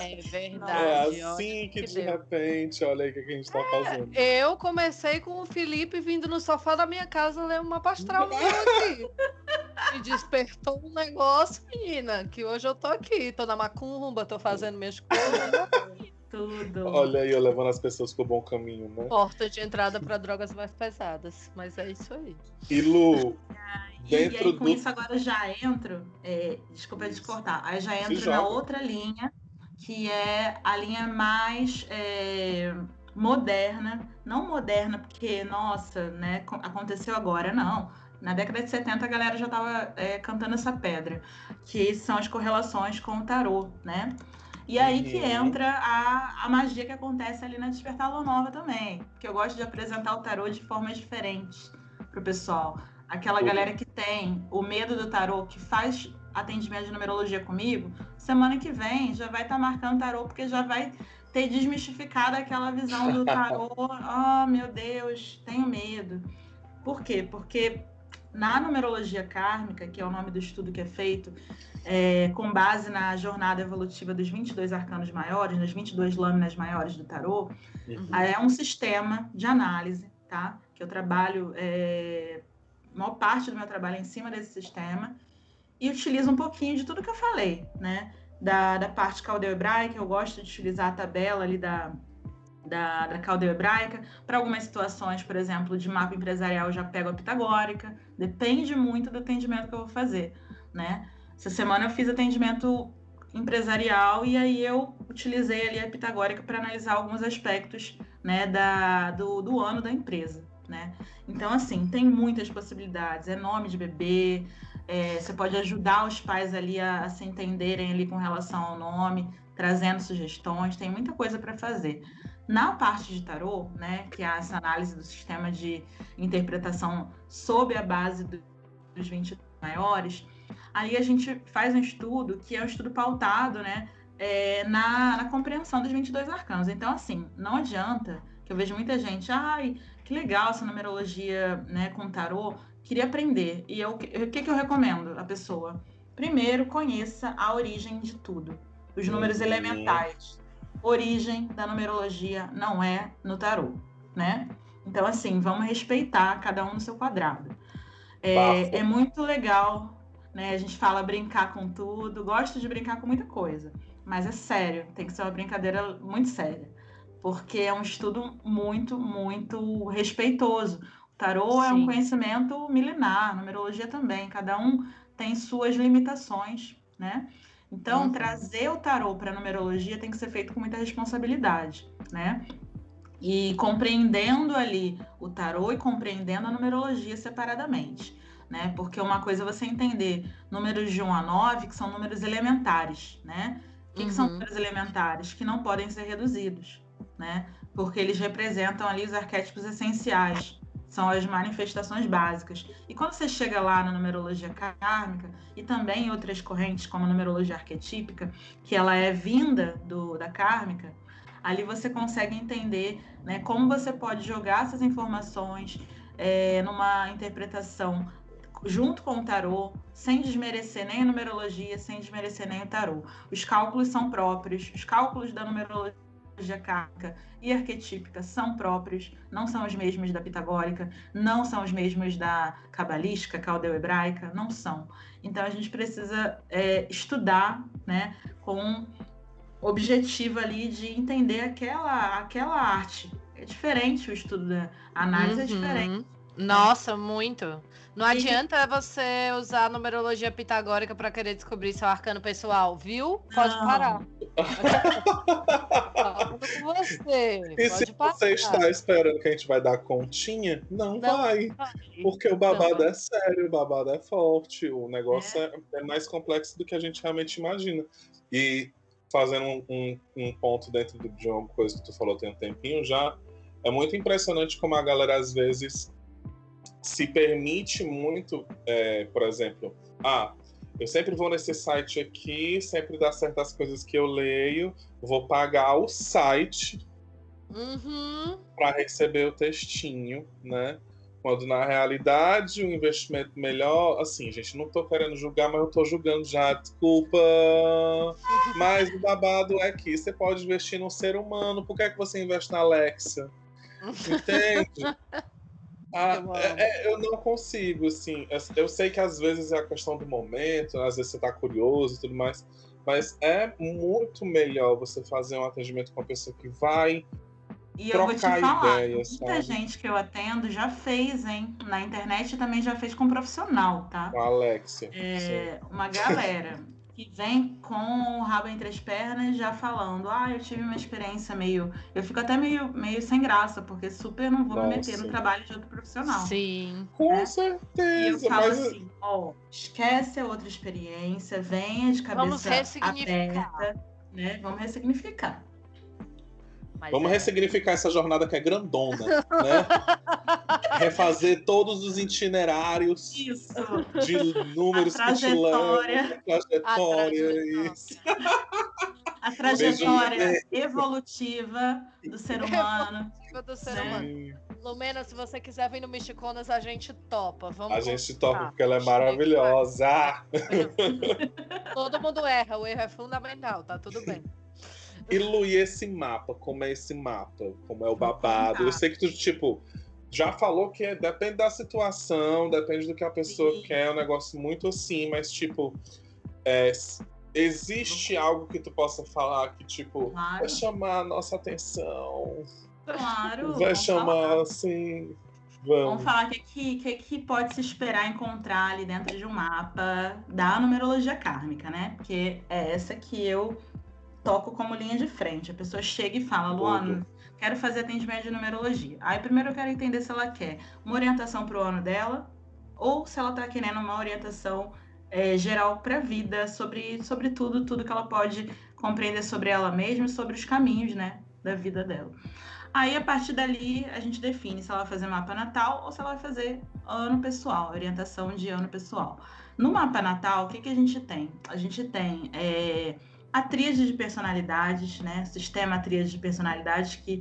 É verdade. É assim que, que de deu. repente, olha aí o que a gente tá fazendo. Eu comecei com o Felipe vindo no sofá da minha casa ler uma pastral aqui. Me despertou um negócio, menina, que hoje eu tô aqui, tô na macumba, tô fazendo minhas coisas. Tudo. Olha aí, eu levando as pessoas pro bom caminho, né? Porta de entrada para drogas mais pesadas, mas é isso aí. E Lu, e, aí, com do... isso agora já entro, é, desculpa te cortar, aí já entro na outra linha, que é a linha mais é, moderna, não moderna porque, nossa, né, aconteceu agora, não. Na década de 70 a galera já estava é, cantando essa pedra, que são as correlações com o tarô, né? E aí que uhum. entra a, a magia que acontece ali na Despertar Lua Nova também. Que eu gosto de apresentar o tarô de formas diferentes pro pessoal. Aquela uhum. galera que tem o medo do tarô, que faz atendimento de numerologia comigo, semana que vem já vai estar tá marcando tarô, porque já vai ter desmistificado aquela visão do tarô. oh, meu Deus, tenho medo. Por quê? Porque na numerologia kármica, que é o nome do estudo que é feito, é, com base na jornada evolutiva dos 22 arcanos maiores, nas 22 lâminas maiores do tarô, uhum. é um sistema de análise, tá? Que eu trabalho, é, maior parte do meu trabalho é em cima desse sistema, e utilizo um pouquinho de tudo que eu falei, né? Da, da parte caldeu-hebraica, eu gosto de utilizar a tabela ali da, da, da hebraica. Para algumas situações, por exemplo, de mapa empresarial, eu já pego a pitagórica. Depende muito do atendimento que eu vou fazer, né? Essa semana eu fiz atendimento empresarial e aí eu utilizei ali a pitagórica para analisar alguns aspectos, né, da, do, do ano da empresa, né? Então, assim, tem muitas possibilidades. É nome de bebê, é, você pode ajudar os pais ali a, a se entenderem ali com relação ao nome, trazendo sugestões, tem muita coisa para fazer. Na parte de tarô, né, que é essa análise do sistema de interpretação sob a base do, dos 20 maiores, aí a gente faz um estudo que é um estudo pautado, né, é, na, na, compreensão dos 22 arcanos. Então, assim, não adianta, que eu vejo muita gente, ai, que legal essa numerologia, né, com tarô, queria aprender. E eu, o que, que eu recomendo a pessoa? Primeiro, conheça a origem de tudo, os números uhum. elementais origem da numerologia não é no tarô, né? Então, assim, vamos respeitar cada um no seu quadrado. É, é, muito legal, né? A gente fala brincar com tudo, gosto de brincar com muita coisa, mas é sério, tem que ser uma brincadeira muito séria, porque é um estudo muito, muito respeitoso. O tarô Sim. é um conhecimento milenar, a numerologia também, cada um tem suas limitações, né? Então, trazer o tarô para a numerologia tem que ser feito com muita responsabilidade, né? E compreendendo ali o tarô e compreendendo a numerologia separadamente, né? Porque uma coisa é você entender números de 1 a 9, que são números elementares, né? O que, uhum. que são uhum. números elementares? Que não podem ser reduzidos, né? Porque eles representam ali os arquétipos essenciais, são as manifestações básicas. E quando você chega lá na numerologia kármica e também em outras correntes, como a numerologia arquetípica, que ela é vinda do, da kármica, ali você consegue entender né, como você pode jogar essas informações é, numa interpretação junto com o tarô, sem desmerecer nem a numerologia, sem desmerecer nem o tarô. Os cálculos são próprios, os cálculos da numerologia kármica e arquetípica são próprios, não são os mesmos da pitagórica, não são os mesmos da cabalística, caldeu-hebraica, não são. Então a gente precisa é, estudar, né, com objetivo ali de entender aquela, aquela arte. É diferente o estudo da análise, é uhum. é diferente. Nossa, muito. Não adianta você usar a numerologia pitagórica para querer descobrir seu arcano pessoal, viu? Pode Não. parar. Com você. E Pode se parar. você está esperando que a gente vai dar continha, não, Não vai. vai. Porque o babado Não. é sério, o babado é forte, o negócio é, é mais complexo do que a gente realmente imagina. E fazendo um, um- um ponto dentro de uma coisa que tu falou tem um tempinho já, é muito impressionante como a galera às vezes se permite muito, é, por exemplo, ah, eu sempre vou nesse site aqui, sempre dá certas coisas que eu leio, vou pagar o site Uhum. para receber o textinho, né? Quando na realidade o investimento melhor, assim, gente, não tô querendo julgar, mas eu tô julgando já, desculpa. Mas o babado é que você pode investir num ser humano, por que, é que você investe na Alexa? Entende? Ah, Eu amo. é- é, eu não consigo, assim. Eu, sei que às vezes é a questão do momento, às vezes você tá curioso e tudo mais, mas é muito melhor você fazer um atendimento com uma pessoa que vai E eu vou te trocar falar, ideia, muita sabe? gente que eu atendo já fez, hein? Na internet também já fez com profissional, tá? com a Alexia. É, uma galera que vem com o rabo entre as pernas já falando, ah, eu tive uma experiência meio. Eu fico até meio, meio sem graça, porque super não vou me meter Nossa. no trabalho de outro profissional. Sim. Com né? E eu certeza, falo mas assim, ó, esquece a outra experiência, venha de Vamos cabeça ressignificar. aberta, né? Vamos ressignificar. Mas vamos é. ressignificar essa jornada que é grandona, né? Refazer todos os itinerários Isso. de números A que trajetória. a trajetória, trajetória. isso. A trajetória evolutiva do ser humano. Evolutiva do ser Né? humano. Lumena, se você quiser vir no Michiconas, a gente topa. Vamos A gente conversar. toca porque ela é maravilhosa. Todo mundo erra, o erro é fundamental, tá tudo bem. E Lu, e esse mapa? Como é esse mapa? Como é o babado? Eu sei que tu, tipo, já falou que é- depende da situação, depende do que a pessoa Sim. quer, é um negócio muito assim, mas, tipo, é, existe algo que tu possa falar que, tipo, Claro, vai chamar a nossa atenção, claro. vai chamar, falar. assim, Vamos vamos. falar o que, que, que, que pode se esperar encontrar ali dentro de um mapa da numerologia kármica, né? Porque é essa que eu toco como linha de frente. A pessoa chega e fala, Luana, quero fazer atendimento de numerologia. Aí primeiro eu quero entender se ela quer uma orientação para o ano dela ou se ela está querendo uma orientação é, geral para a vida, sobre, sobre tudo, tudo que ela pode compreender sobre ela mesma e sobre os caminhos, né, da vida dela. Aí, a partir dali, a gente define se ela vai fazer mapa natal ou se ela vai fazer ano pessoal, orientação de ano pessoal. No mapa natal, o que, que a gente tem? A gente tem é, a tríade de personalidades, né? Sistema tríade de personalidades, que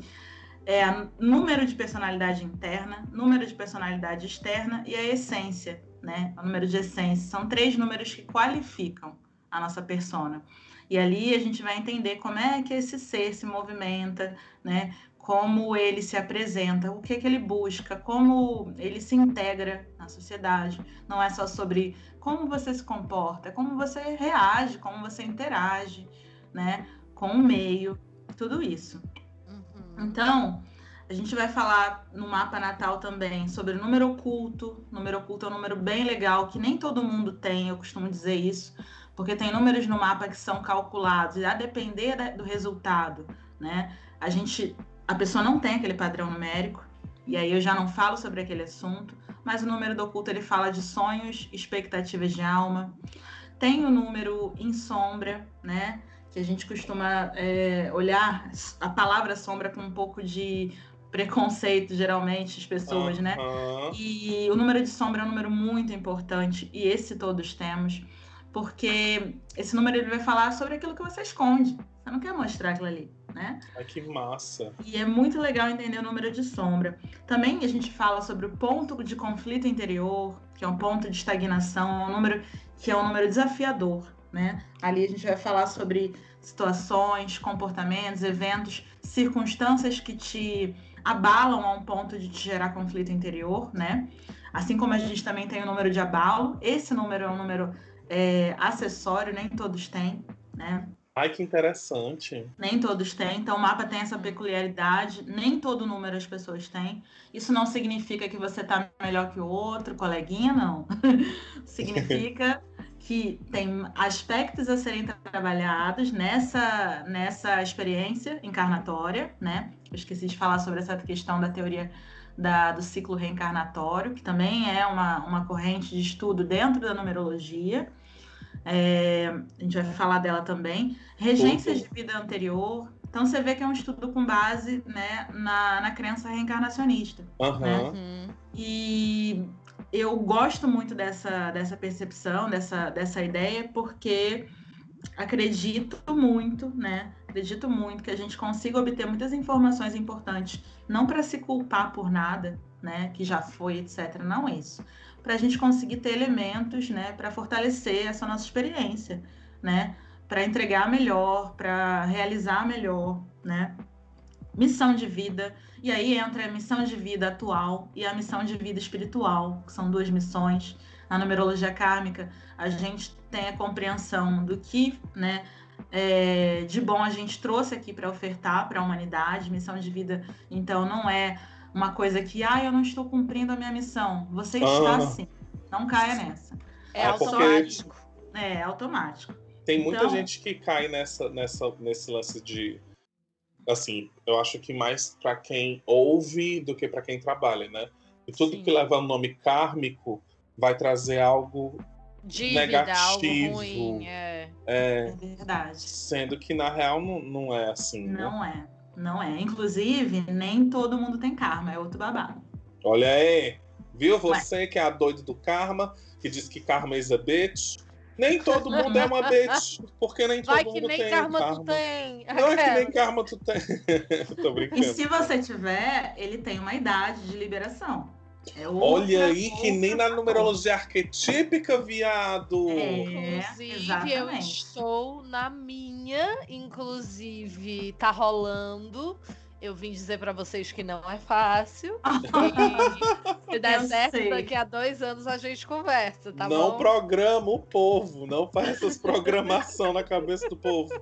é número de personalidade interna, número de personalidade externa e a essência, né? O número de essência. São três números que qualificam a nossa persona. E ali a gente vai entender como é que esse ser se movimenta, né? Como ele se apresenta, o que, que ele busca, como ele se integra na sociedade. Não é só sobre como você se comporta, é como você reage, como você interage, né? Com o meio, tudo isso. Uhum. Então, a gente vai falar no mapa natal também sobre o número oculto. Número oculto é um número bem legal que nem todo mundo tem, eu costumo dizer isso, porque tem números no mapa que são calculados e a depender do resultado, né? A gente, a pessoa não tem aquele padrão numérico. E aí eu já não falo sobre aquele assunto, mas o número do oculto ele fala de sonhos, expectativas de alma. Tem o número em sombra, né? Que a gente costuma é, olhar a palavra sombra com um pouco de preconceito, geralmente, as pessoas, né? Aham. E o número de sombra é um número muito importante, e esse todos temos, porque esse número ele vai falar sobre aquilo que você esconde. Você não quer mostrar aquilo ali, né? Ai, que massa. E é muito legal entender o número de sombra. Também a gente fala sobre o ponto de conflito interior, que é um ponto de estagnação, é um número que é um número desafiador, né? Ali a gente vai falar sobre situações, comportamentos, eventos, circunstâncias que te abalam a um ponto de te gerar conflito interior, né? Assim como a gente também tem o número de abalo, esse número é um número é, acessório, nem todos têm, né? Ai, que interessante. Nem todos têm, então o mapa tem essa peculiaridade, nem todo número as pessoas têm. Isso não significa que você está melhor que o outro, coleguinha, não. significa que tem aspectos a serem trabalhados nessa, nessa experiência encarnatória, né? Eu esqueci de falar sobre essa questão da teoria da, do ciclo reencarnatório, que também é uma, uma corrente de estudo dentro da numerologia. É, a gente vai falar dela também. Regências de vida anterior. Então você vê que é um estudo com base né, na, na crença reencarnacionista. Uhum. Né? E eu gosto muito dessa, dessa percepção, dessa, dessa ideia, porque acredito muito, né? Acredito muito que a gente consiga obter muitas informações importantes, não para se culpar por nada, né? Que já foi, etc. Não é isso. Para a gente conseguir ter elementos, né? Para fortalecer essa nossa experiência, né? Para entregar melhor, para realizar melhor, né? Missão de vida. E aí entra a missão de vida atual e a missão de vida espiritual, que são duas missões. Na numerologia kármica, a gente tem a compreensão do que, né? É, de bom a gente trouxe aqui para ofertar para a humanidade. Missão de vida, então, não é uma coisa que, ah, eu não estou cumprindo a minha missão. Você está ah. sim. Não caia nessa. É, é automático. É, é automático. Tem muita então... gente que cai nessa, nessa, nesse lance de. Assim, eu acho que mais para quem ouve do que para quem trabalha, né? E tudo Sim. que leva o nome kármico vai trazer algo Dívida, negativo. algo ruim, é. é. É verdade. Sendo que na real não, não é assim. Né? Não né? é, não é. Inclusive, nem todo mundo tem karma, é outro babado. Olha aí, viu? Você Ué. que é a doida do karma, que diz que karma is a bitch. Nem todo mundo é uma bitch, porque nem todo Vai mundo que nem tem karma, karma. tu tem. Não é que nem karma tu tem. Tô brincando. E se você tiver, ele tem uma idade de liberação. É Olha aí, que nem na numerologia arquetípica, viado. É, inclusive, eu estou na minha, inclusive, tá rolando. Eu vim dizer para vocês que não é fácil. se der eu certo, sei. daqui a dois anos a gente conversa, tá não bom? Não programa o povo, não faz essas programação na cabeça do povo.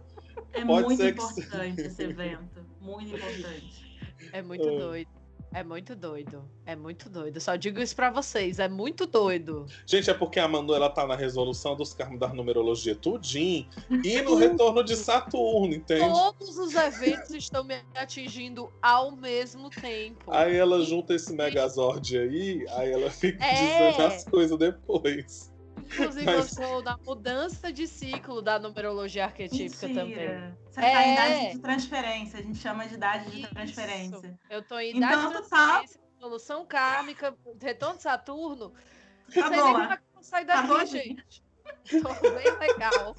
É Pode muito importante que... esse evento. Muito importante. É muito é. doido. É muito doido. É muito doido. Só digo isso para vocês. É muito doido. Gente, é porque a Manu ela tá na resolução dos carros da numerologia tudinho e no retorno de Saturno, entende? Todos os eventos estão me atingindo ao mesmo tempo. Aí ela junta esse Megazord aí, aí ela fica é... dizendo as coisas depois. Inclusive, Mas... eu sou da mudança de ciclo da numerologia arquetípica Mentira. também. Você é... tá em idade de transferência, a gente chama de idade de Isso. transferência. Eu tô em idade então, de tá. transferência, tá... evolução kármica, retorno de Saturno. Tá não sei nem como é que eu vou sair tá daqui, tá gente. Tô bem legal.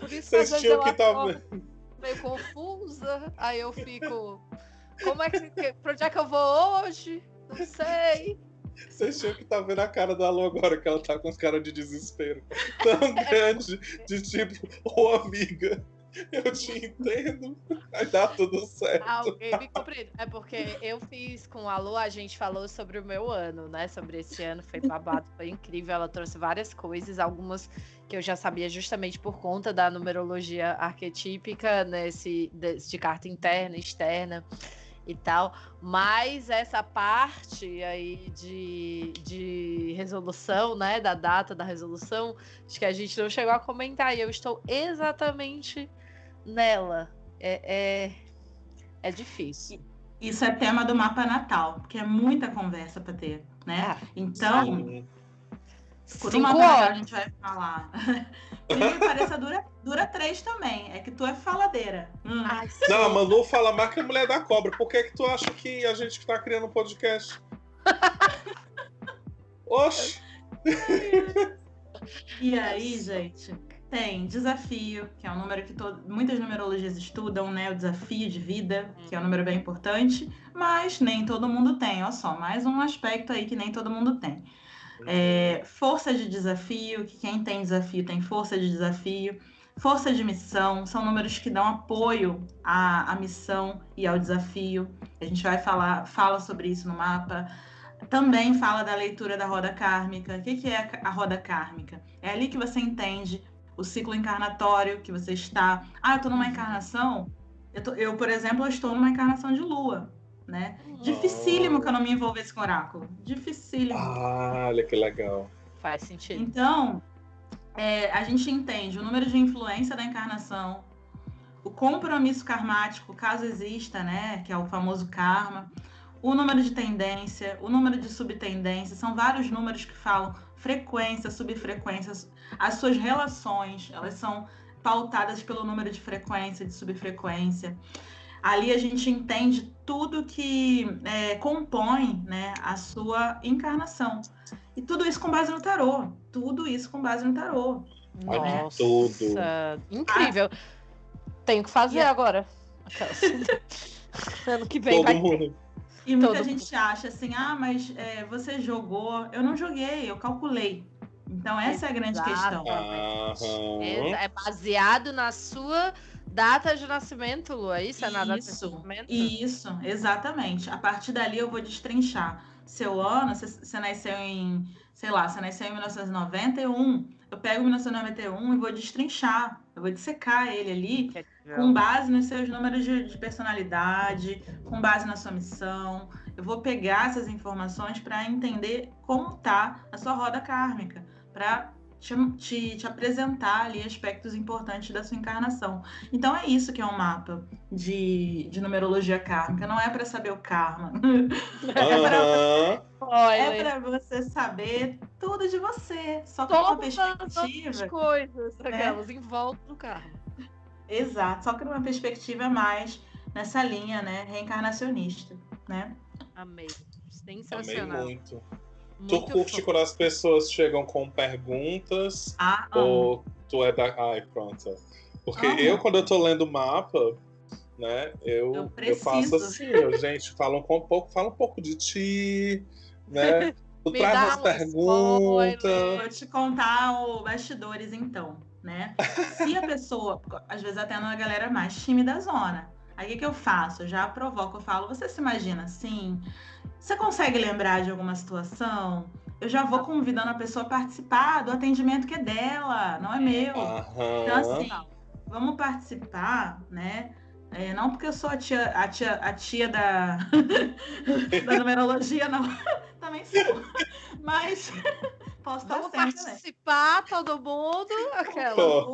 Por isso Vocês que eu que tá... meio confusa, aí eu fico. Como é que. Pra onde é que eu vou hoje? Não sei. Vocês tinham que estar tá vendo a cara da Lu agora, que ela tá com os caras de desespero tão grande, de tipo, ô oh, amiga, eu te entendo, vai dar tudo certo. Alguém me compreende. É porque eu fiz com a Lu, a gente falou sobre o meu ano, né? Sobre esse ano, foi babado, foi incrível. Ela trouxe várias coisas, algumas que eu já sabia justamente por conta da numerologia arquetípica, nesse né? de carta interna, externa e tal, mas essa parte aí de, de resolução, né, da data da resolução, acho que a gente não chegou a comentar e eu estou exatamente nela. É, é, é difícil. Isso é tema do mapa natal, porque é muita conversa para ter, né? Ah, então, sim. por uma a gente vai falar. Por pareça, dura, dura três também. É que tu é faladeira. Hum. Ai, não, a Manu fala mais que a mulher da cobra. Por que, que tu acha que a gente está criando um podcast? Oxe! E aí, gente, tem desafio, que é um número que muitas numerologias estudam, né? O desafio de vida, que é um número bem importante, mas nem todo mundo tem. Olha só, mais um aspecto aí que nem todo mundo tem. É, força de desafio, que quem tem desafio tem força de desafio. Força de missão, são números que dão apoio à, à missão e ao desafio. A gente vai falar fala sobre isso no mapa. Também fala da leitura da roda kármica. O que, que é a roda kármica? É ali que você entende o ciclo encarnatório que você está. Ah, eu estou numa encarnação. Eu, tô, eu, por exemplo, eu estou numa encarnação de lua, né? Dificílimo que eu não me envolvesse com oráculo. Dificílimo. Ah, olha que legal. Faz sentido. Então, é, a gente entende o número de influência da encarnação, o compromisso karmático, caso exista, né? Que é o famoso karma o número de tendência, o número de subtendência, são vários números que falam frequência, subfrequência, as suas relações, elas são pautadas pelo número de frequência, de subfrequência. Ali a gente entende tudo que é, compõe né, a sua encarnação. E tudo isso com base no tarô. Tudo isso com base no tarô. Nossa, tudo. incrível. Ah. Tenho que fazer agora. ano que vem Todo vai mundo. ter. E muita gente acha assim, ah, mas é, você jogou. Eu não joguei, eu calculei. Então essa é a grande questão. Aham. É baseado na sua data de nascimento, Lu. É isso? É na data de Isso, nascimento? isso, exatamente. A partir dali eu vou destrinchar. Seu ano, você, você nasceu em, sei lá, você nasceu em 1991, eu pego 1991 e vou destrinchar. Eu vou dissecar ele ali com base nos seus números de, de personalidade, com base na sua missão. Eu vou pegar essas informações para entender como tá a sua roda kármica, para te, te, te, apresentar ali aspectos importantes da sua encarnação. Então é isso que é um mapa de, de numerologia kármica. Não é para saber o karma. Aham. É para você saber tudo de você, só com uma perspectiva. As coisas, aquelas em volta do karma. Exato, só que numa perspectiva mais nessa linha, né, reencarnacionista, né? Amei. Amei Sensacional. muito. Muito Tu curte fofo. quando as pessoas chegam com perguntas Ah, ou tu é da. Ai, pronto. Porque eu, quando eu tô lendo o mapa, né, eu, Eu eu, faço assim, eu, gente, fala um pouco, fala um pouco de ti, né? Tu traz as perguntas. spoiler. Vou te contar o bastidores, então, né? Se a pessoa, às vezes até uma galera mais tímida zona. Aí o que, que eu faço? Eu já provoco, eu falo, você se imagina assim? Você consegue lembrar de alguma situação? Eu já vou convidando a pessoa a participar do atendimento que é dela, não é meu. Então, Aham. assim, vamos participar, né? É, não porque eu sou a tia, a tia, a tia da, da numerologia, não. Também sou. Mas posso estar Vamos sempre, né? participar, todo mundo. Aquela.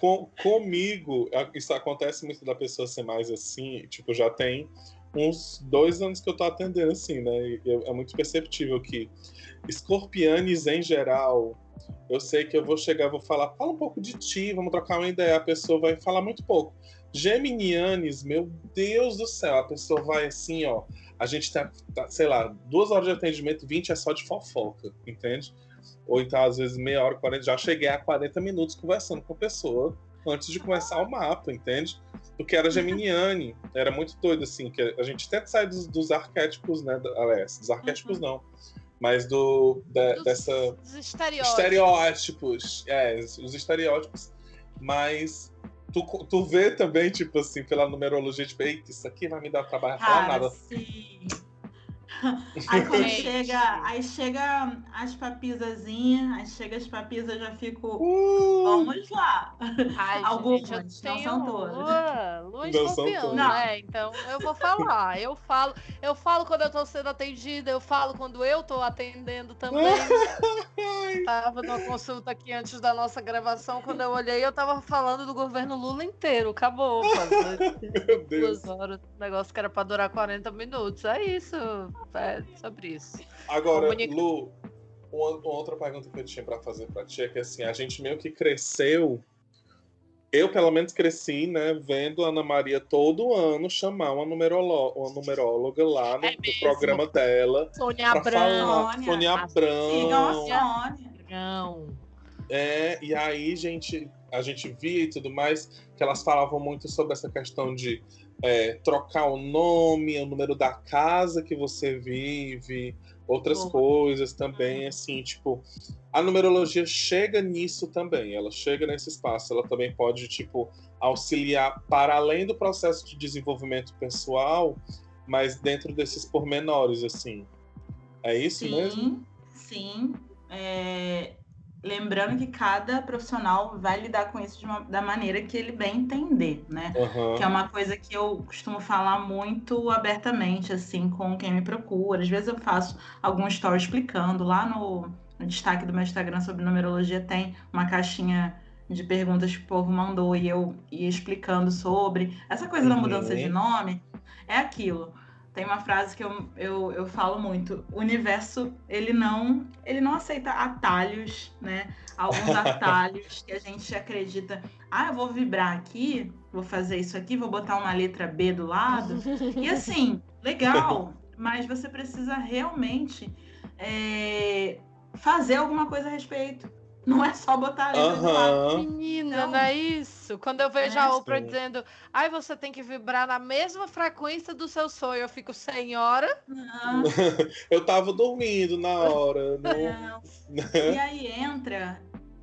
Com- comigo, isso acontece muito da pessoa ser mais assim, tipo, já tem uns dois anos que eu tô atendendo assim, né? É muito perceptível que escorpianes em geral, eu sei que eu vou chegar, vou falar, fala um pouco de ti, vamos trocar uma ideia, a pessoa vai falar muito pouco. Geminianes, meu Deus do céu, a pessoa vai assim, ó. A gente tá, tá, sei lá, duas horas de atendimento, 20 é só de fofoca, entende? Ou então, às vezes, meia hora, 40, já cheguei a 40 minutos conversando com a pessoa antes de começar o mapa, entende? Porque era Geminiane, era muito doido, assim, que a gente tenta sair dos, dos arquétipos, né? Aliás, dos arquétipos não, mas do, da- Dos- dessa dos estereótipos. estereótipos, é, os estereótipos, mas tu, tu vê também, tipo assim, pela numerologia, tipo, eita, isso aqui vai me dar trabalho falar Cara, nada. sim. Aí quando Gente. chega, aí chega as papizazinhas, aí chega as papizas, eu já fico, Uh, vamos lá. Ai, Algumas, gente, não tenho são todas. Lua, lua Não são escorpião, todas. né? Então eu vou falar. Eu falo, eu falo quando eu tô sendo atendida, eu falo quando eu tô atendendo também. Tava numa consulta aqui antes da nossa gravação, quando eu olhei, eu tava falando do governo Lula inteiro. Acabou, Deus. duas horas, negócio que era pra durar 40 minutos. É isso, é sobre isso. Agora, Comunica- Lu, uma, uma outra pergunta que eu tinha pra fazer pra ti é que assim, a gente meio que cresceu. Eu, pelo menos, cresci, né, vendo a Ana Maria todo ano chamar uma, numerolo- uma numeróloga lá no, É no programa dela Sônia Abrão. falar. Sônia. Ah, Abrão. Não. É, e aí, gente, a gente via e tudo mais, que elas falavam muito sobre essa questão de é, trocar o nome, o número da casa que você vive, outras Boa. coisas também, assim, tipo, a numerologia chega nisso também, ela chega nesse espaço, ela também pode, tipo, auxiliar para além do processo de desenvolvimento pessoal, mas dentro desses pormenores, assim. É isso mesmo? Sim, sim. É, lembrando que cada profissional vai lidar com isso uma, da maneira que ele bem entender, né? Uhum. Que é uma coisa que eu costumo falar muito abertamente, assim, com quem me procura. Às vezes eu faço algum story explicando. Lá no, no destaque do meu Instagram sobre numerologia tem uma caixinha de perguntas que o povo mandou e eu ia explicando sobre. Essa coisa uhum. da mudança de nome é aquilo tem uma frase que eu, eu, eu falo muito. O universo, ele não, ele não aceita atalhos, né? Alguns atalhos que a gente acredita. Ah, eu vou vibrar aqui, vou fazer isso aqui, vou botar uma letra B do lado. E assim, legal, mas você precisa realmente é, fazer alguma coisa a respeito. Não é só botar uhum. Menina, não. não é isso? Quando eu vejo é, a Oprah sim. dizendo, ai, você tem que vibrar na mesma frequência do seu sonho, eu fico, senhora. Não. eu tava dormindo na hora. Não. e aí entra.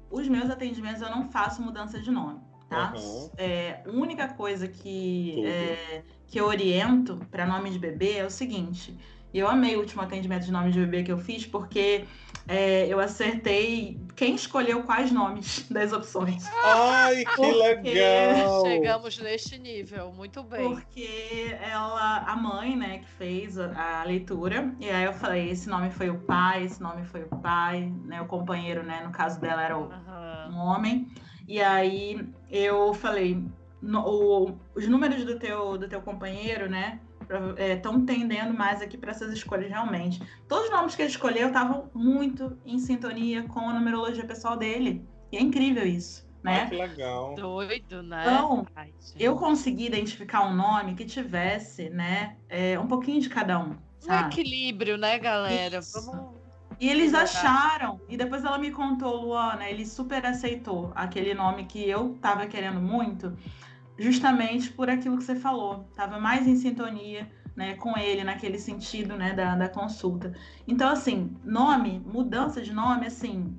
Os meus atendimentos eu não faço mudança de nome, tá? Uhum. É, a única coisa que, é, que eu oriento para nome de bebê é o seguinte: eu amei o último atendimento de nome de bebê que eu fiz, porque é, eu acertei quem escolheu quais nomes das opções. Ai, que porque... legal! Chegamos neste nível, muito bem. Porque ela, a mãe, né, que fez a, a, leitura, e aí eu falei, esse nome foi o pai, esse nome foi o pai, né, o companheiro, né, no caso dela era o, uhum. um homem. E aí eu falei, no, o, os números do teu, do teu companheiro, né, estão é, tendendo mais aqui para essas escolhas realmente. Todos os nomes que ele escolheu estavam muito em sintonia com a numerologia pessoal dele. E é incrível isso. Né? Ai, que legal. Doido, né? Então, Ai, eu consegui identificar um nome que tivesse, né, é, um pouquinho de cada um. Sabe? Um equilíbrio, né, galera? Vamos. E eles acharam, e depois ela me contou, Luana, ele super aceitou aquele nome que eu tava querendo muito justamente por aquilo que você falou, estava mais em sintonia né, com ele naquele sentido né, da, da consulta. Então, assim, nome, mudança de nome, assim,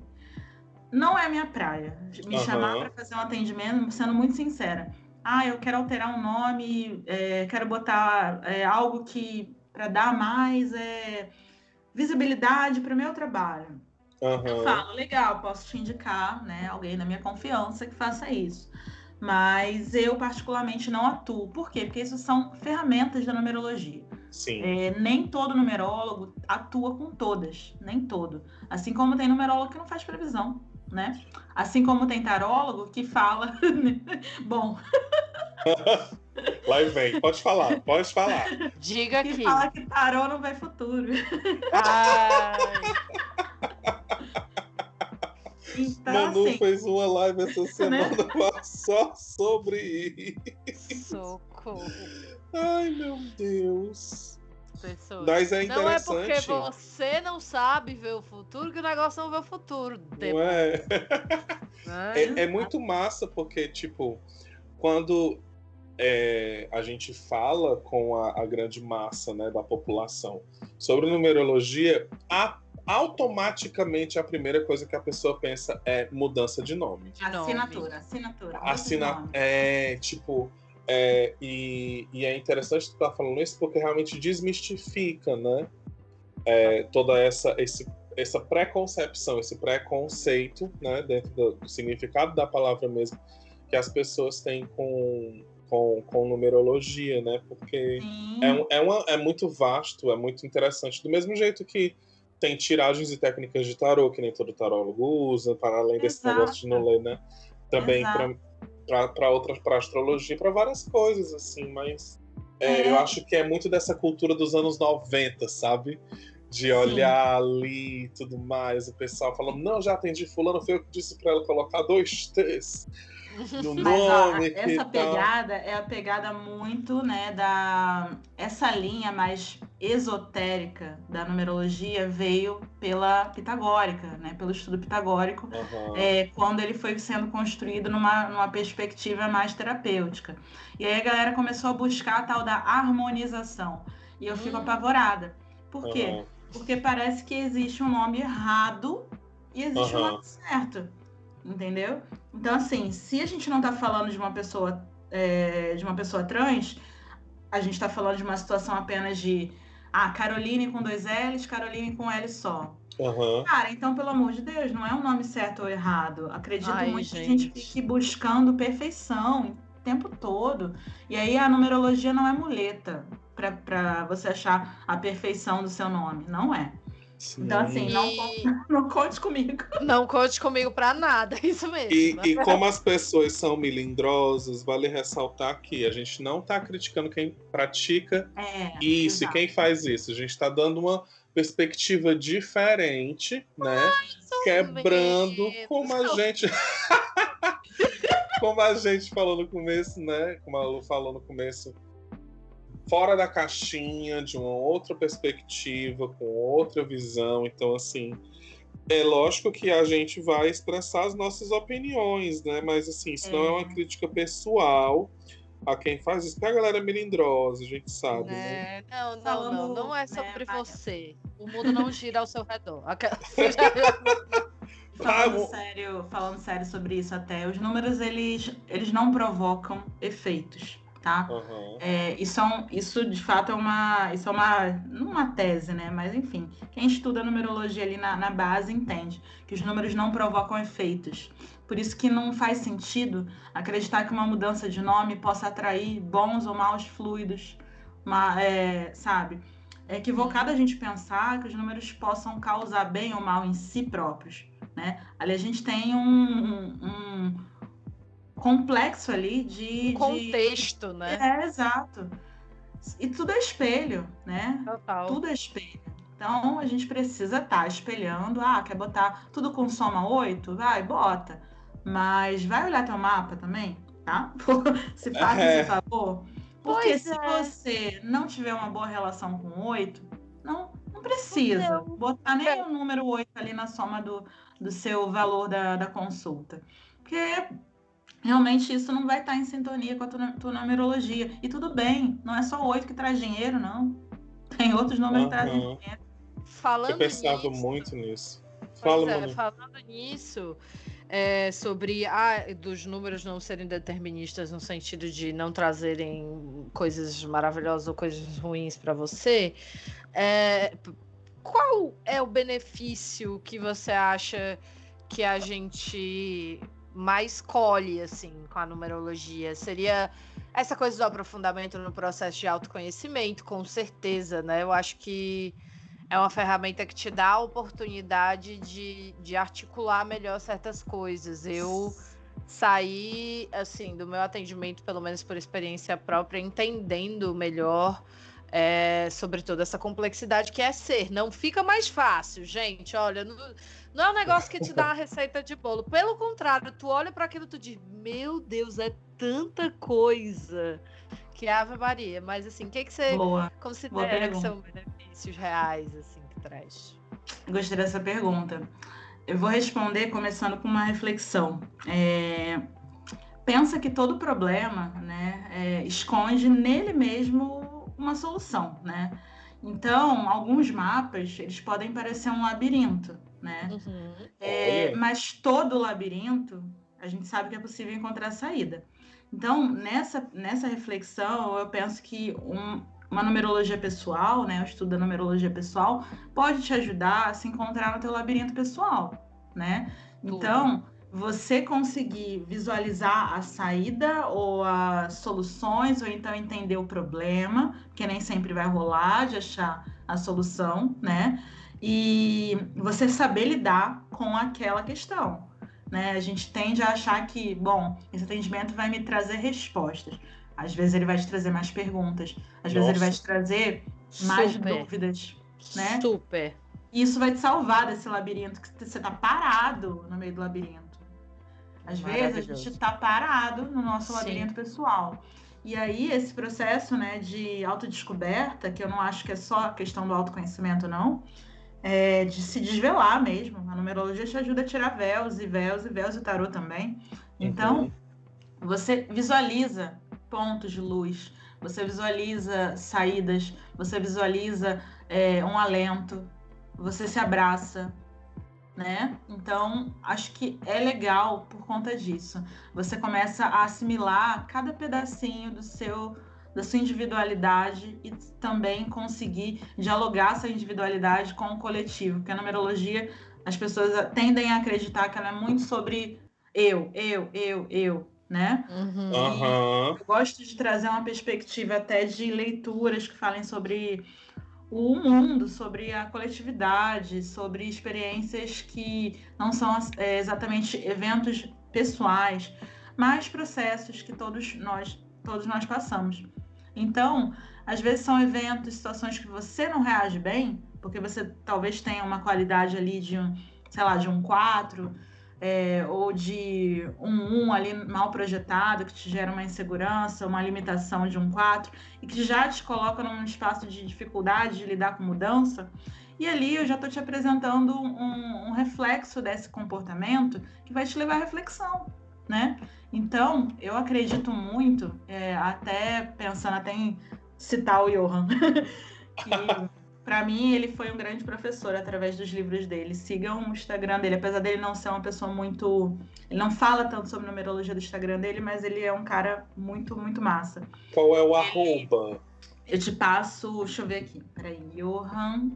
não é minha praia. Me uhum. chamar para fazer um atendimento, sendo muito sincera. Ah, eu quero alterar um nome, é, quero botar é, algo que para dar mais é, visibilidade para o meu trabalho. Uhum. Eu falo, legal, posso te indicar, né, alguém da minha confiança que faça isso mas eu particularmente não atuo. Por quê? Porque isso são ferramentas da numerologia. Sim. É, nem todo numerólogo atua com todas, nem todo. Assim como tem numerólogo que não faz previsão, né? Assim como tem tarólogo que fala. Bom. Lá vem, pode falar, pode falar. Diga que aqui. fala que tarô não vê futuro. Ai. Então, Manu assim, fez uma live essa né? semana né? só sobre isso. Socorro. Ai, meu Deus. Pessoas. Mas é interessante. Não é porque você não sabe ver o futuro que o negócio não vê o futuro. Não é? é, é muito massa porque, tipo, quando é, a gente fala com a, a, grande massa né, da população sobre numerologia, a automaticamente a primeira coisa que a pessoa pensa é mudança de nome. Assinatura, assinatura. Assina é, tipo, é, e, e, é interessante tu estar tá falando isso porque realmente desmistifica, né? É, toda essa, esse, essa preconcepção, esse preconceito, né? Dentro do, do, significado da palavra mesmo, que as pessoas têm com, com, com numerologia, né? Porque é, é, uma, é muito vasto, é muito interessante. Do mesmo jeito que tem tiragens e técnicas de tarô, que nem todo tarólogo usa, para além desse Exato. negócio de não ler, né? Também para outras, para astrologia, para várias coisas, assim, mas é, é. eu acho que é muito dessa cultura dos anos 90, sabe? De olhar Sim. ali e tudo mais, o pessoal falando, não, já atendi fulano, foi eu que disse para ela colocar dois T's no nome. Mas, ó, essa pegada é a pegada muito, né, da... Essa linha mais esotérica da numerologia veio pela pitagórica, né, pelo estudo pitagórico, uhum. é, quando ele foi sendo construído numa, numa perspectiva mais terapêutica. E aí a galera começou a buscar a tal da harmonização. E eu fico hum. apavorada. Por quê? Uhum. Porque parece que existe um nome errado e existe uhum. um nome certo entendeu? Então, assim, se a gente não está falando de uma pessoa é, de uma pessoa trans, a gente está falando de uma situação apenas de Ah, Caroline com dois L's, Caroline com L só. Uhum. Cara, então, pelo amor de Deus, não é um nome certo ou errado. Acredito Ai, muito que a gente. gente fique buscando perfeição o tempo todo. E aí a numerologia não é muleta para você achar a perfeição do seu nome. Não é. Sim. Então, assim, não, E não conte comigo. não conte comigo pra nada, isso mesmo. E, e como as pessoas são melindrosas, vale ressaltar que a gente não está criticando quem pratica É. isso e exato. quem faz isso. A gente está dando uma perspectiva diferente, né? Quebrando menos. como a gente. como a gente falou no começo, né? Como a Lu falou no começo. Fora da caixinha, de uma outra perspectiva, com outra visão. Então, assim, é lógico que a gente vai expressar as nossas opiniões, né? Mas, assim, isso não é uma É. crítica pessoal a quem faz isso. Porque a galera é melindrosa, a gente sabe, né? É, não, não, não, Falando, não é né, sobre Maria? você. O mundo não gira ao seu redor. Aquela- Falando Ah, sério, falando sério sobre isso até, os números eles, eles não provocam efeitos, tá? Aham. É, isso, é um- isso de fato é uma, isso é uma, não uma tese, né? Mas enfim, quem estuda numerologia ali na, na base entende que os números não provocam efeitos. Por isso que não faz sentido acreditar que uma mudança de nome possa atrair bons ou maus fluidos, uma, é, sabe? É equivocado a gente pensar que os números possam causar bem ou mal em si próprios, né? Ali a gente tem um, um complexo ali de... Um de- contexto, né? é, exato. E tudo é espelho, né? Total. Tudo é espelho. Então a gente precisa estar espelhando. Ah, quer botar tudo com soma 8? Vai, bota. Mas vai olhar teu mapa também, tá? se faça É. esse favor. Porque Pois se é. você não tiver uma boa relação com 8, não, não precisa Não. botar nem o número 8 ali na soma do, do seu valor da, da consulta. Porque realmente isso não vai estar em sintonia com a tua, tua numerologia. E tudo bem, não é só o 8 que traz dinheiro, não. Tem outros números que trazem dinheiro. Falando Eu pensava nisso, muito nisso. Pois Fala, é, falando nisso, é, sobre ah, dos números não serem deterministas no sentido de não trazerem coisas maravilhosas ou coisas ruins para você, é, qual é o benefício que você acha que a gente mais colhe assim com a numerologia? Seria essa coisa do aprofundamento no processo de autoconhecimento, com certeza, né? Eu acho que é uma ferramenta que te dá a oportunidade de, de articular melhor certas coisas. Eu saí, assim, do meu atendimento, pelo menos por experiência própria, entendendo melhor é, sobre toda essa complexidade que é ser. Não fica mais fácil, gente. Olha, não é um negócio que te dá uma receita de bolo. Pelo contrário, tu olha para aquilo e tu diz, meu Deus, é tanta coisa. Que é Ave Maria. Mas assim, o que, que você Boa. considera que são benefícios reais assim que traz? Gostei dessa pergunta. Eu vou responder começando com uma reflexão. É, pensa que todo problema né, é, esconde nele mesmo uma solução, né? Então, alguns mapas, eles podem parecer um labirinto, né? Uhum. É, mas todo labirinto, a gente sabe que é possível encontrar saída. Então, nessa, nessa reflexão, eu penso que um- uma numerologia pessoal, né, o estudo da numerologia pessoal, pode te ajudar a se encontrar no teu labirinto pessoal, né? Tudo. Então, você conseguir visualizar a saída ou as soluções, ou então entender o problema, que nem sempre vai rolar de achar a solução, né? E você saber lidar com aquela questão. Né? A gente tende a achar que, bom, esse atendimento vai me trazer respostas. Às vezes ele vai te trazer mais perguntas, às vezes ele vai Nossa. te trazer mais Super, dúvidas, né? super. E isso vai te salvar desse labirinto, que você tá parado no meio do labirinto. Às vezes a gente tá parado no nosso Sim. labirinto pessoal. E aí, esse processo né, de autodescoberta, que eu não acho que é só questão do autoconhecimento, não, é de se desvelar mesmo. A numerologia te ajuda a tirar véus e véus e véus e o tarô também. Então, Uhum. você visualiza pontos de luz, você visualiza saídas, você visualiza é, um alento, você se abraça, né? Então, acho que é legal por conta disso. Você começa a assimilar cada pedacinho do seu da sua individualidade e também conseguir dialogar essa individualidade com o coletivo, porque a numerologia as pessoas tendem a acreditar que ela é muito sobre eu, eu, eu, eu, né? Uhum. Eu gosto de trazer uma perspectiva até de leituras que falem sobre o mundo, sobre a coletividade, sobre experiências que não são é, exatamente eventos pessoais, mas processos que todos nós, todos nós passamos. Então, às vezes são eventos, situações que você não reage bem, porque você talvez tenha uma qualidade ali de um, sei lá, de um 4, é, ou de um 1 ali mal projetado, que te gera uma insegurança, uma limitação de um 4, e que já te coloca num espaço de dificuldade de lidar com mudança. E ali eu já estou te apresentando um, um, reflexo desse comportamento que vai te levar à reflexão, né? Então, eu acredito muito, é, até pensando até em citar o Johan, que para mim, ele foi um grande professor através dos livros dele. Sigam o Instagram dele, apesar dele não ser uma pessoa muito. Ele não fala tanto sobre numerologia do Instagram dele, mas ele é um cara muito, muito massa. Qual é o ele... arroba? Eu te passo. Deixa eu ver aqui. Peraí. Johan.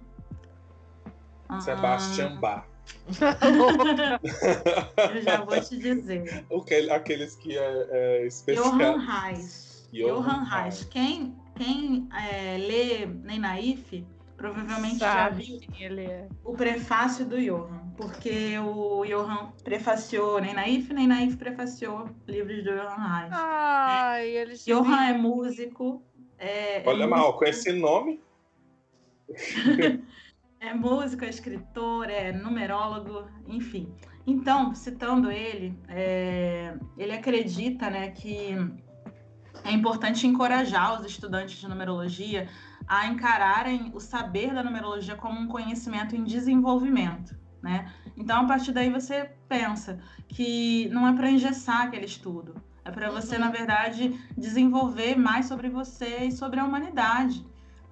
Sebastian Bach. eu já vou te dizer. Aqueles que é, é especial. Johan Reis. Johan Reis. Quem, quem é, lê provavelmente já viu ele é. o prefácio do Johan, porque o Johan prefaciou, nem Naif, nem Naif prefaciou livros do Johan Reis. Ai, é. eles Johan é músico. É, Olha é mal, músico. com esse nome. é músico, é escritor, é numerólogo, enfim. Então, citando ele, é, ele acredita né, que é importante encorajar os estudantes de numerologia a encararem o saber da numerologia como um conhecimento em desenvolvimento, né? Então, a partir daí você pensa que não é para engessar aquele estudo, é para você, uhum. na verdade, desenvolver mais sobre você e sobre a humanidade,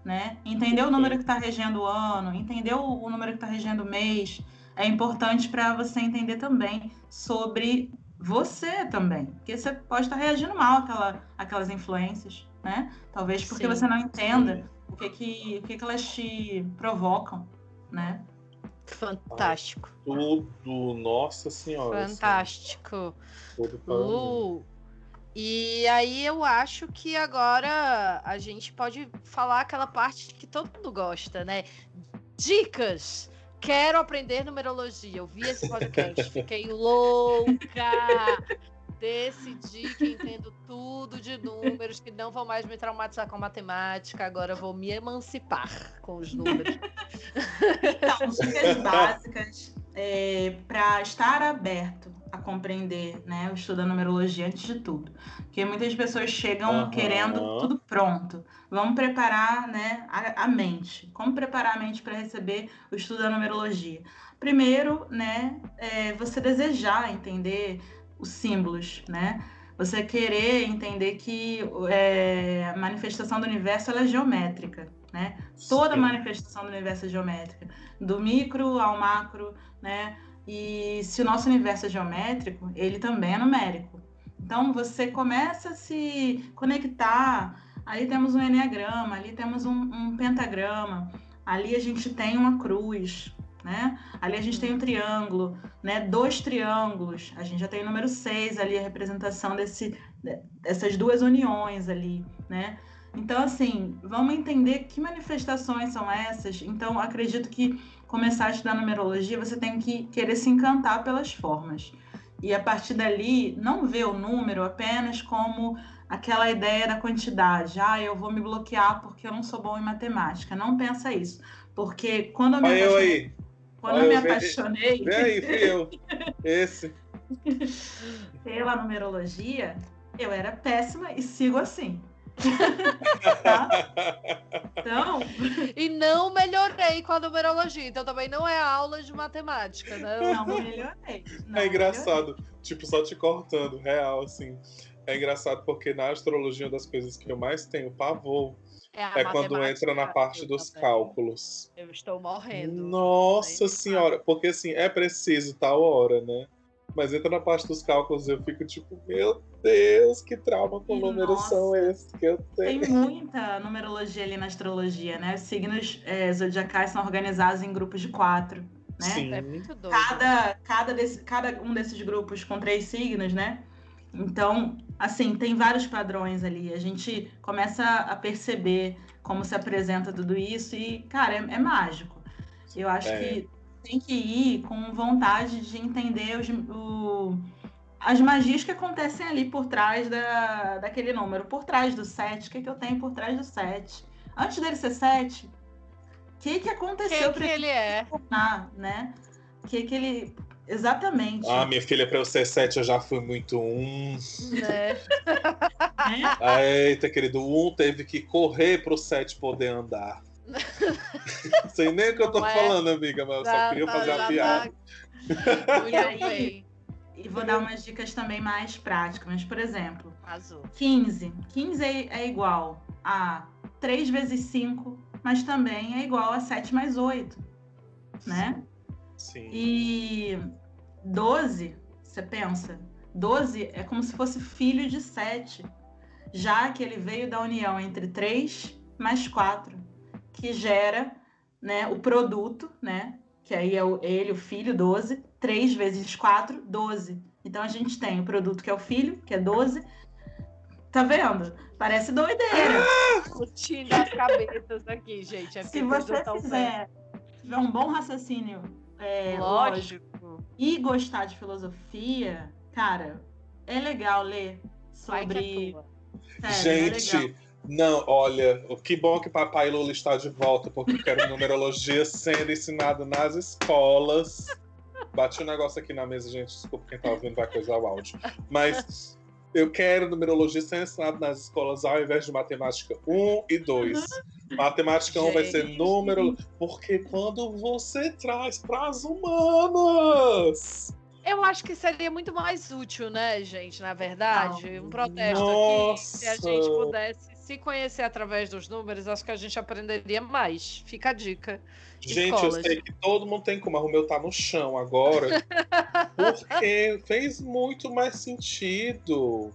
né? Entender o número que está regendo o ano, entender o número que está regendo o mês, é importante para você entender também sobre você também, porque você pode estar tá reagindo mal àquela, àquelas influências, né? Talvez porque sim, você não entenda sim o que que, o que que elas te provocam, né? Fantástico. tudo, nossa senhora. Assim. Fantástico. Tudo uh, e aí eu acho que agora a gente pode falar aquela parte que todo mundo gosta, né? Dicas. Quero aprender numerologia. Eu vi esse podcast, fiquei louca decidi que entendo tudo de números, que não vou mais me traumatizar com matemática, agora vou me emancipar com os números. Então, dicas básicas é, para estar aberto a compreender né, o estudo da numerologia antes de tudo. Porque muitas pessoas chegam uhum. querendo tudo pronto. Vamos preparar né, a, a mente. Como preparar a mente para receber o estudo da numerologia? Primeiro, né, é, você desejar entender os símbolos, né? Você querer entender que é, a manifestação do universo é geométrica, né? Toda manifestação do universo é geométrica, do micro ao macro, né? E se o nosso universo é geométrico, ele também é numérico. Então você começa a se conectar. Ali temos um enneagrama, ali temos um, um pentagrama, ali a gente tem uma cruz, né? Ali a gente tem um triângulo, né? Dois triângulos. A gente já tem o número 6 ali, a representação desse, dessas duas uniões ali, né? Então, assim, vamos entender que manifestações são essas. Então, acredito que começar a estudar numerologia, você tem que querer se encantar pelas formas. E a partir dali, não ver o número apenas como aquela ideia da quantidade. Ah, eu vou me bloquear porque eu não sou bom em matemática. Não pensa isso. Porque quando eu me Olha eu aí. Quando eu me apaixonei. Vem aí, fui eu. Esse. Pela numerologia, eu era péssima e sigo assim. tá? Então. E não melhorei com a numerologia, então também não é aula de matemática, né? Não melhorei. Não é engraçado, melhorei. tipo, só te cortando, real, assim. É engraçado porque na astrologia, uma das coisas que eu mais tenho pavor é, é quando entra na parte dos também. cálculos. Eu estou morrendo. Nossa senhora, porque assim, é preciso tal hora, né? Mas entra na parte dos cálculos eu fico tipo, meu Deus, que trauma com números são esses que eu tenho. Tem muita numerologia ali na astrologia, né? Os signos é, zodiacais são organizados em grupos de quatro, né? Sim. É muito doido. Cada, cada, desse, cada um desses grupos com três signos, né? Então, assim, tem vários padrões ali. A gente começa a perceber como se apresenta tudo isso e, cara, é, é mágico. Eu acho É. que tem que ir com vontade de entender os, o- as magias que acontecem ali por trás da, daquele número. Por trás do 7, o que, que eu tenho por trás do 7? Antes dele ser 7, o que, que aconteceu para ele ele é? tornar, né? O que, que ele. Exatamente. Ah, minha filha, pra eu ser sete, eu já fui muito um. Né? né? Eita, querido, o um teve que correr pro sete poder andar. Sei nem o que eu tô Não é? falando, amiga, mas eu só Já queria tá- fazer já a piada. tá- Muito E aí? bem. E vou dar umas dicas também mais práticas. Mas, por exemplo, Azul. 15. 15 é, é igual a 3 vezes 5, mas também é igual a 7 mais 8. Né? Sim. E 12, você pensa, 12 é como se fosse filho de 7, já que ele veio da união entre 3 mais 4, que gera né, o produto, né? Que aí é o- ele, o filho, 12. 3 vezes 4, 12. Então a gente tem o produto que é o filho, que é 12. Tá vendo? Parece doideira. Curtindo as cabeças aqui, gente. É Se você fizer, tiver um bom raciocínio é, lógico Lógico. e gostar de filosofia, cara, é legal ler Vai que é sobre. tua. Sério, é legal. Gente, não, olha, que bom que Papai Lula está de volta, porque eu quero numerologia sendo ensinada nas escolas. Bati um negócio aqui na mesa, gente, desculpa quem tá ouvindo vai coisar o áudio. Mas eu quero numerologia sendo ensinada nas escolas ao invés de matemática 1 e 2. Matemática 1 vai ser número, porque quando você traz para as humanas. Eu acho que seria muito mais útil, né, gente? Na verdade, um protesto aqui. Se a Nossa. gente pudesse se conhecer através dos números, acho que a gente aprenderia mais. Fica a dica. Gente, Escolas. eu sei que todo mundo tem como, mas o meu tá no chão agora. porque fez muito mais sentido.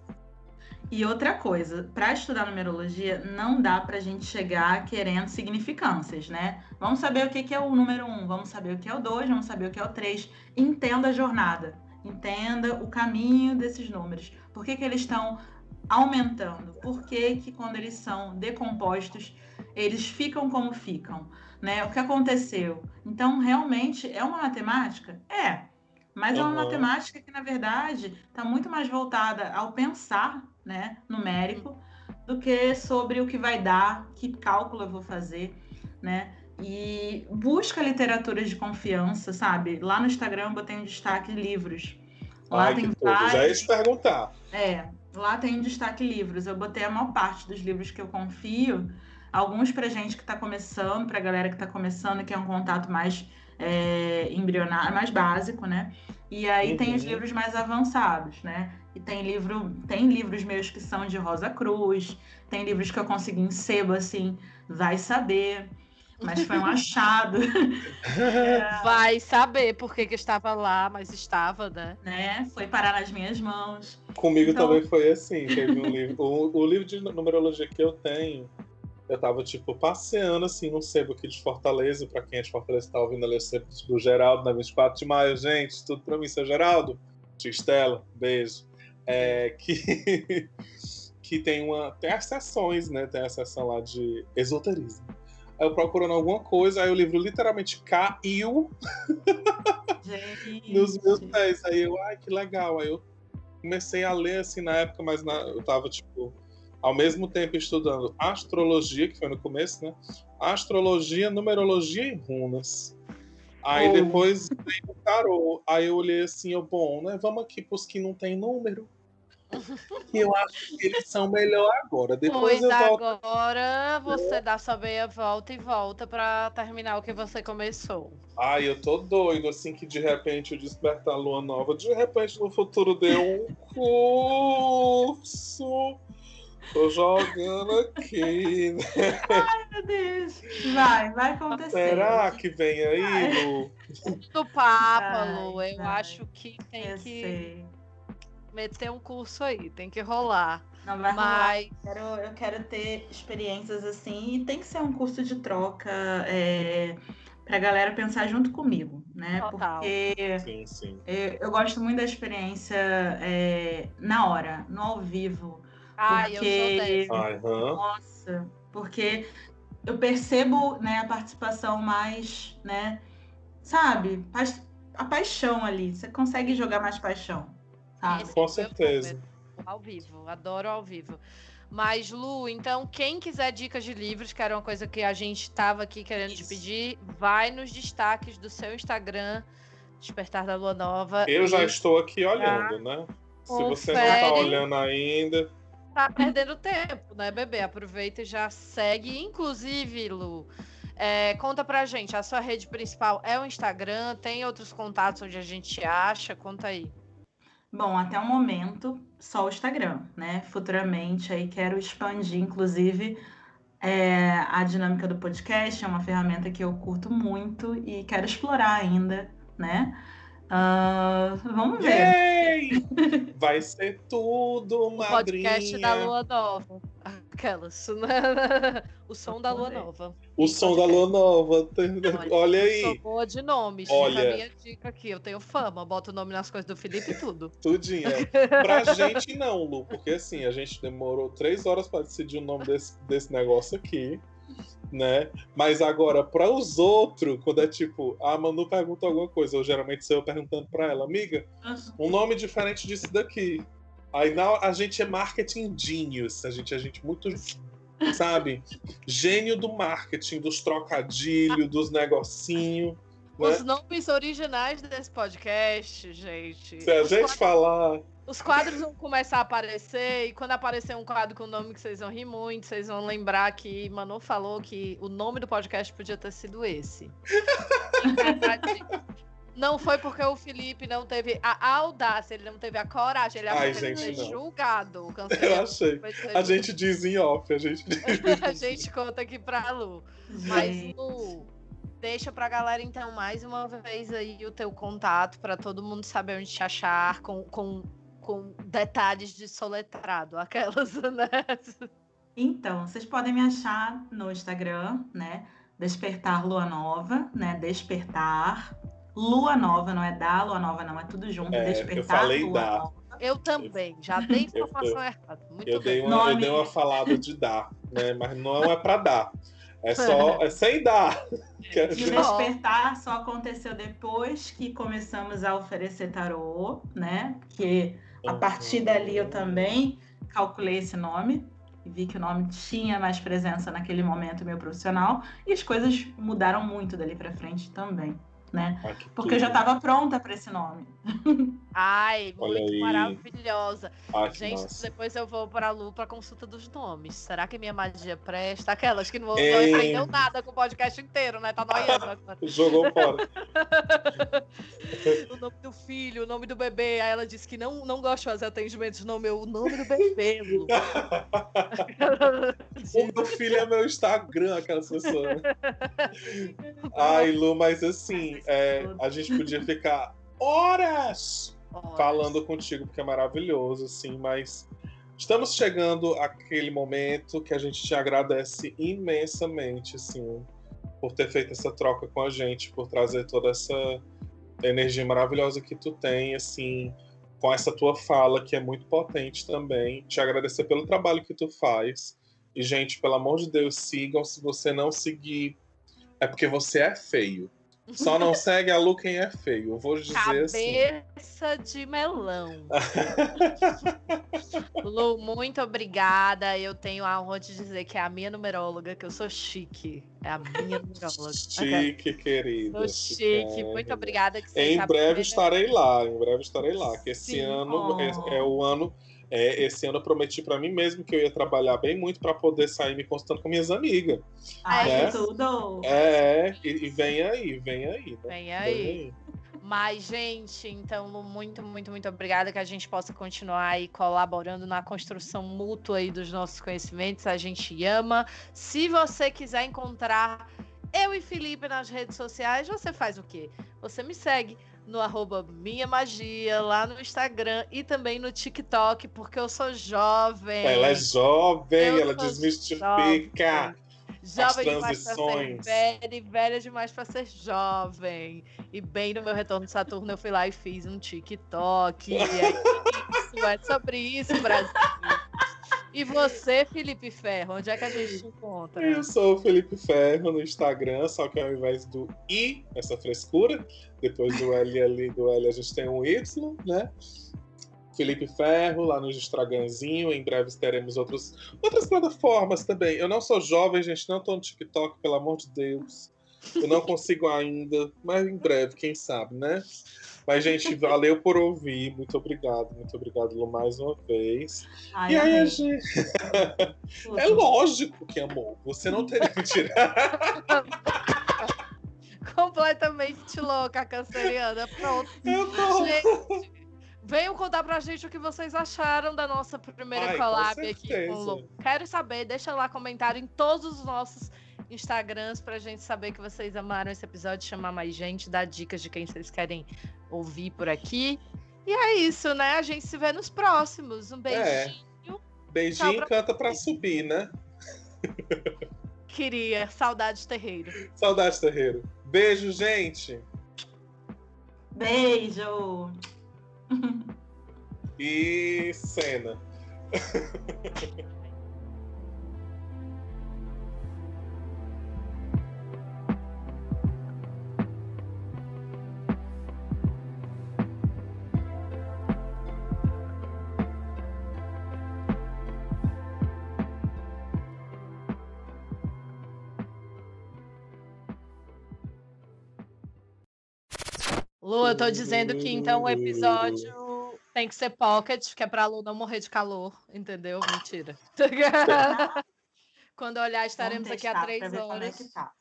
E outra coisa, para estudar numerologia, não dá pra gente chegar querendo significâncias, né? Vamos saber o que que é o número 1, vamos saber o que é o 2, vamos saber o que é o 3. Entenda a jornada, entenda o caminho desses números. Por que, que eles estão aumentando? Por que, que quando eles são decompostos, eles ficam como ficam? Né? O que aconteceu? Então, realmente, é uma matemática? É. Mas é uma matemática que, na verdade, está muito mais voltada ao pensar né, numérico do que sobre o que vai dar, que cálculo eu vou fazer, né? E busca literaturas de confiança, sabe? Lá no Instagram eu botei um destaque livros. Lá Ai, tem que tudo. Já ia vários. te perguntar. É, lá tem destaque livros. Eu botei a maior parte dos livros que eu confio, alguns pra gente que tá começando, pra galera que tá começando, que é um contato mais é, embrionário, mais básico, né? E aí tem os Uhum. livros mais avançados, né? E tem livro, tem livros meus que são de Rosa Cruz, tem livros que eu consegui em sebo, assim, vai saber. Mas foi um achado, Vai saber por que, que estava lá, mas estava, né? né? Foi parar nas minhas mãos. Comigo Então- também foi assim. Teve um livro. O, o livro de numerologia que eu tenho, eu tava, tipo, passeando assim num sebo aqui de Fortaleza. Pra quem é de Fortaleza tá ouvindo ali o sebo do Geraldo, na 24 de maio, gente. Tudo pra mim, seu Geraldo. Tia Estela, beijo. É, que, que tem uma. Tem as sessões, né? Tem a sessão lá de esoterismo. Aí eu procurando alguma coisa, aí o livro literalmente caiu nos meus pés. Aí eu, ai, que legal. Aí eu comecei a ler assim na época, mas na- eu tava, tipo, ao mesmo tempo estudando astrologia, que foi no começo, né? Astrologia, numerologia e runas. Aí Oh. depois veio o tarô. Aí eu olhei assim, eu, bom, né? Vamos aqui pros que não tem número. Que eu acho que eles são melhor agora. Depois Pois eu volto. agora você dá sua meia volta e volta pra terminar o que você começou. Ai, eu tô doido, assim, que de repente o Despertar Lua Nova, de repente no futuro deu um curso Tô jogando aqui. Ai, meu Deus. Vai, vai acontecer. Será que vem aí, Lu? Do Papa, Vai, Lu, eu vai. acho que tem Eu que sei. Meter um curso aí, tem que rolar. Não vai rolar. Mas Eu quero, eu quero ter experiências assim e tem que ser um curso de troca é, pra galera pensar junto comigo, né? Total. Porque Sim, sim. eu, eu gosto muito da experiência é, na hora, no ao vivo. ai, eu sou Porque- dessa. Nossa, porque eu percebo né, a participação mais, né? Sabe? A paixão ali. Você consegue jogar mais paixão, Esse Com é certeza. Ao vivo, adoro ao vivo. Mas, Lu, então, quem quiser dicas de livros, que era uma coisa que a gente estava aqui querendo te Isso. pedir, vai nos destaques do seu Instagram, Despertar da Lua Nova. Eu já estou aqui olhando, né? Se você não tá Confere. olhando ainda, tá perdendo tempo, né, bebê? Aproveita e já segue. Inclusive, Lu, é, conta pra gente, a sua rede principal é o Instagram? Tem outros contatos onde a gente acha? Conta aí. Bom, até o momento, só o Instagram, né? Futuramente aí quero expandir, inclusive, é, a dinâmica do podcast, é uma ferramenta que eu curto muito e quero explorar ainda, né? Ah, vamos ver. Yay! Vai ser tudo, O podcast da madrinha. Lua Nova. Aquelas. né? o som da Lua. Nova. O som da lua nova. Olha Sou aí, boa de nomes. Olha. Fica a minha dica aqui. Eu tenho fama. Boto o nome nas coisas do Felipe e tudo. tudinho. é. Pra gente não, Lu, porque assim, a gente demorou três horas pra decidir o nome desse, desse negócio aqui, né? Mas agora, para os outros, quando é tipo, a Manu pergunta alguma coisa, eu geralmente sou eu perguntando pra ela, amiga, um nome diferente disso daqui. Aí na, a gente é marketing genius, a gente é gente muito, sabe, gênio do marketing, dos trocadilhos, dos negocinhos. Né? Os nomes originais desse podcast, gente. Se a os gente quadros- falar, Os quadros vão começar a aparecer, e quando aparecer um quadro com o nome que vocês vão rir muito, vocês vão lembrar que Manu falou que o nome do podcast podia ter sido esse. Não foi porque o Felipe não teve a audácia, ele não teve a coragem, ele achou Ai, que ele gente, não. julgado. eu cancelado, achei. vai ser A gente diz em off, a gente diz. a gente conta aqui pra Lu. Mas, Lu, deixa pra galera, então, mais uma vez aí o teu contato pra todo mundo saber onde te achar, com, com, com detalhes de soletrado, aquelas, né? Então, vocês podem me achar no Instagram, né? Despertar Lua Nova, né? Despertar Lua Nova, não é da Lua Nova, não, é tudo junto. É, eu Despertar falei Lua da. Nova. Eu também, já dei Eu- informação errada. Muito Eu dei, uma, eu Nome. dei uma falada de dar, né? Mas não é pra dar. É só é sem dar. E o despertar só aconteceu depois que começamos a oferecer tarô, né? Que a partir dali eu também calculei esse nome e vi que o nome tinha mais presença naquele momento meu profissional e as coisas mudaram muito dali pra frente também, né? Porque eu já estava pronta para esse nome. Ai, Olha muito aí. maravilhosa. Gente, massa. depois eu vou pra Lu pra consulta dos nomes. Será que minha magia presta? Aquelas que não, não aprendeu nada com o podcast inteiro, né? Tá noiando agora. Jogou fora. o nome do filho, o nome do bebê. Aí ela disse que não, não gosta de fazer atendimentos no meu o nome do bebê. Lu. o meu filho é meu Instagram, aquelas pessoas. Ai, Lu, mas assim, é, a gente podia ficar horas Falando contigo, porque é maravilhoso, assim, mas estamos chegando àquele momento que a gente te agradece imensamente, assim, por ter feito essa troca com a gente, por trazer toda essa energia maravilhosa que tu tem, assim, com essa tua fala que é muito potente também. Te agradecer pelo trabalho que tu faz. E, gente, pelo amor de Deus, sigam. Se você não seguir, é porque você é feio. Só não segue a Lu quem é feio. Eu vou dizer assim. Cabeça de melão. Lu, muito obrigada. Eu tenho a honra de dizer que é a minha numeróloga, que eu sou chique. É a minha numeróloga. Chique, querida. Sou chique. chique. Muito obrigada. Que você Em breve estarei lá, em breve estarei lá. Que esse Sim. ano Oh. é, é o ano. É, esse ano eu prometi pra mim mesmo que eu ia trabalhar bem muito pra poder sair me consultando com minhas amigas. Ai, É. tudo! É, e, e vem aí, vem aí. né? Vem aí. Mas, gente, então, Lu, muito, muito, muito obrigada que a gente possa continuar aí colaborando na construção mútua aí dos nossos conhecimentos. A gente ama. Se você quiser encontrar eu e Felipe nas redes sociais, você faz o quê? Você me segue no arroba Minha Magia, lá no Instagram e também no TikTok, porque eu sou jovem. Ela é jovem, eu ela desmistifica. Jovem. Jovem demais para ser velha e velha demais para ser jovem. E bem no meu retorno de Saturno, eu fui lá e fiz um TikTok. E é isso, é sobre isso, Brasil. E você, Felipe Ferro, onde é que a gente te encontra? Eu sou o Felipe Ferro no Instagram, só que ao invés do I, essa frescura, depois do L ali, do L a gente tem um Y, né? Felipe Ferro, lá no Instagramzinho. Em breve teremos outros, outras plataformas também. Eu não sou jovem, gente, não tô no TikTok, pelo amor de Deus. Eu não consigo ainda, mas em breve, quem sabe, né? Mas, gente, valeu por ouvir. Muito obrigado, muito obrigado, Lu, mais uma vez. Ai, e aí, a gente. é lógico que amor. Você não teria que tirar. Completamente louca, canceriana. Pronto. Eu tô... Gente. Venham contar pra gente o que vocês acharam da nossa primeira Ai, collab com aqui com o Lu. Quero saber, deixa lá comentário em todos os nossos Instagrams pra gente saber que vocês amaram esse episódio, chamar mais gente, dar dicas de quem vocês querem ouvir por aqui. E é isso, né? A gente se vê nos próximos. Um beijinho. É. Beijinho pra... canta pra subir, né? Queria. Saudade terreiro. Saudade terreiro. Beijo, gente. Beijo. e cena. Lu, eu tô dizendo que então o episódio tem que ser pocket, que é pra Lu não morrer de calor, entendeu? Mentira. Quando olhar, estaremos aqui há três é horas. Tá.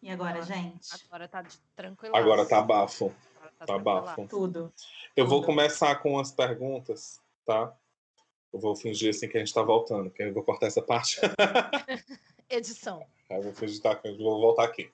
E agora, agora, gente? Agora tá tranquilo. Agora tá bafo. Tá, tá bafo. Tudo. Eu Tudo. vou começar com as perguntas, tá? Eu vou fingir assim que a gente tá voltando, que eu vou cortar essa parte. Edição. Eu vou fingir que tá, vou voltar aqui.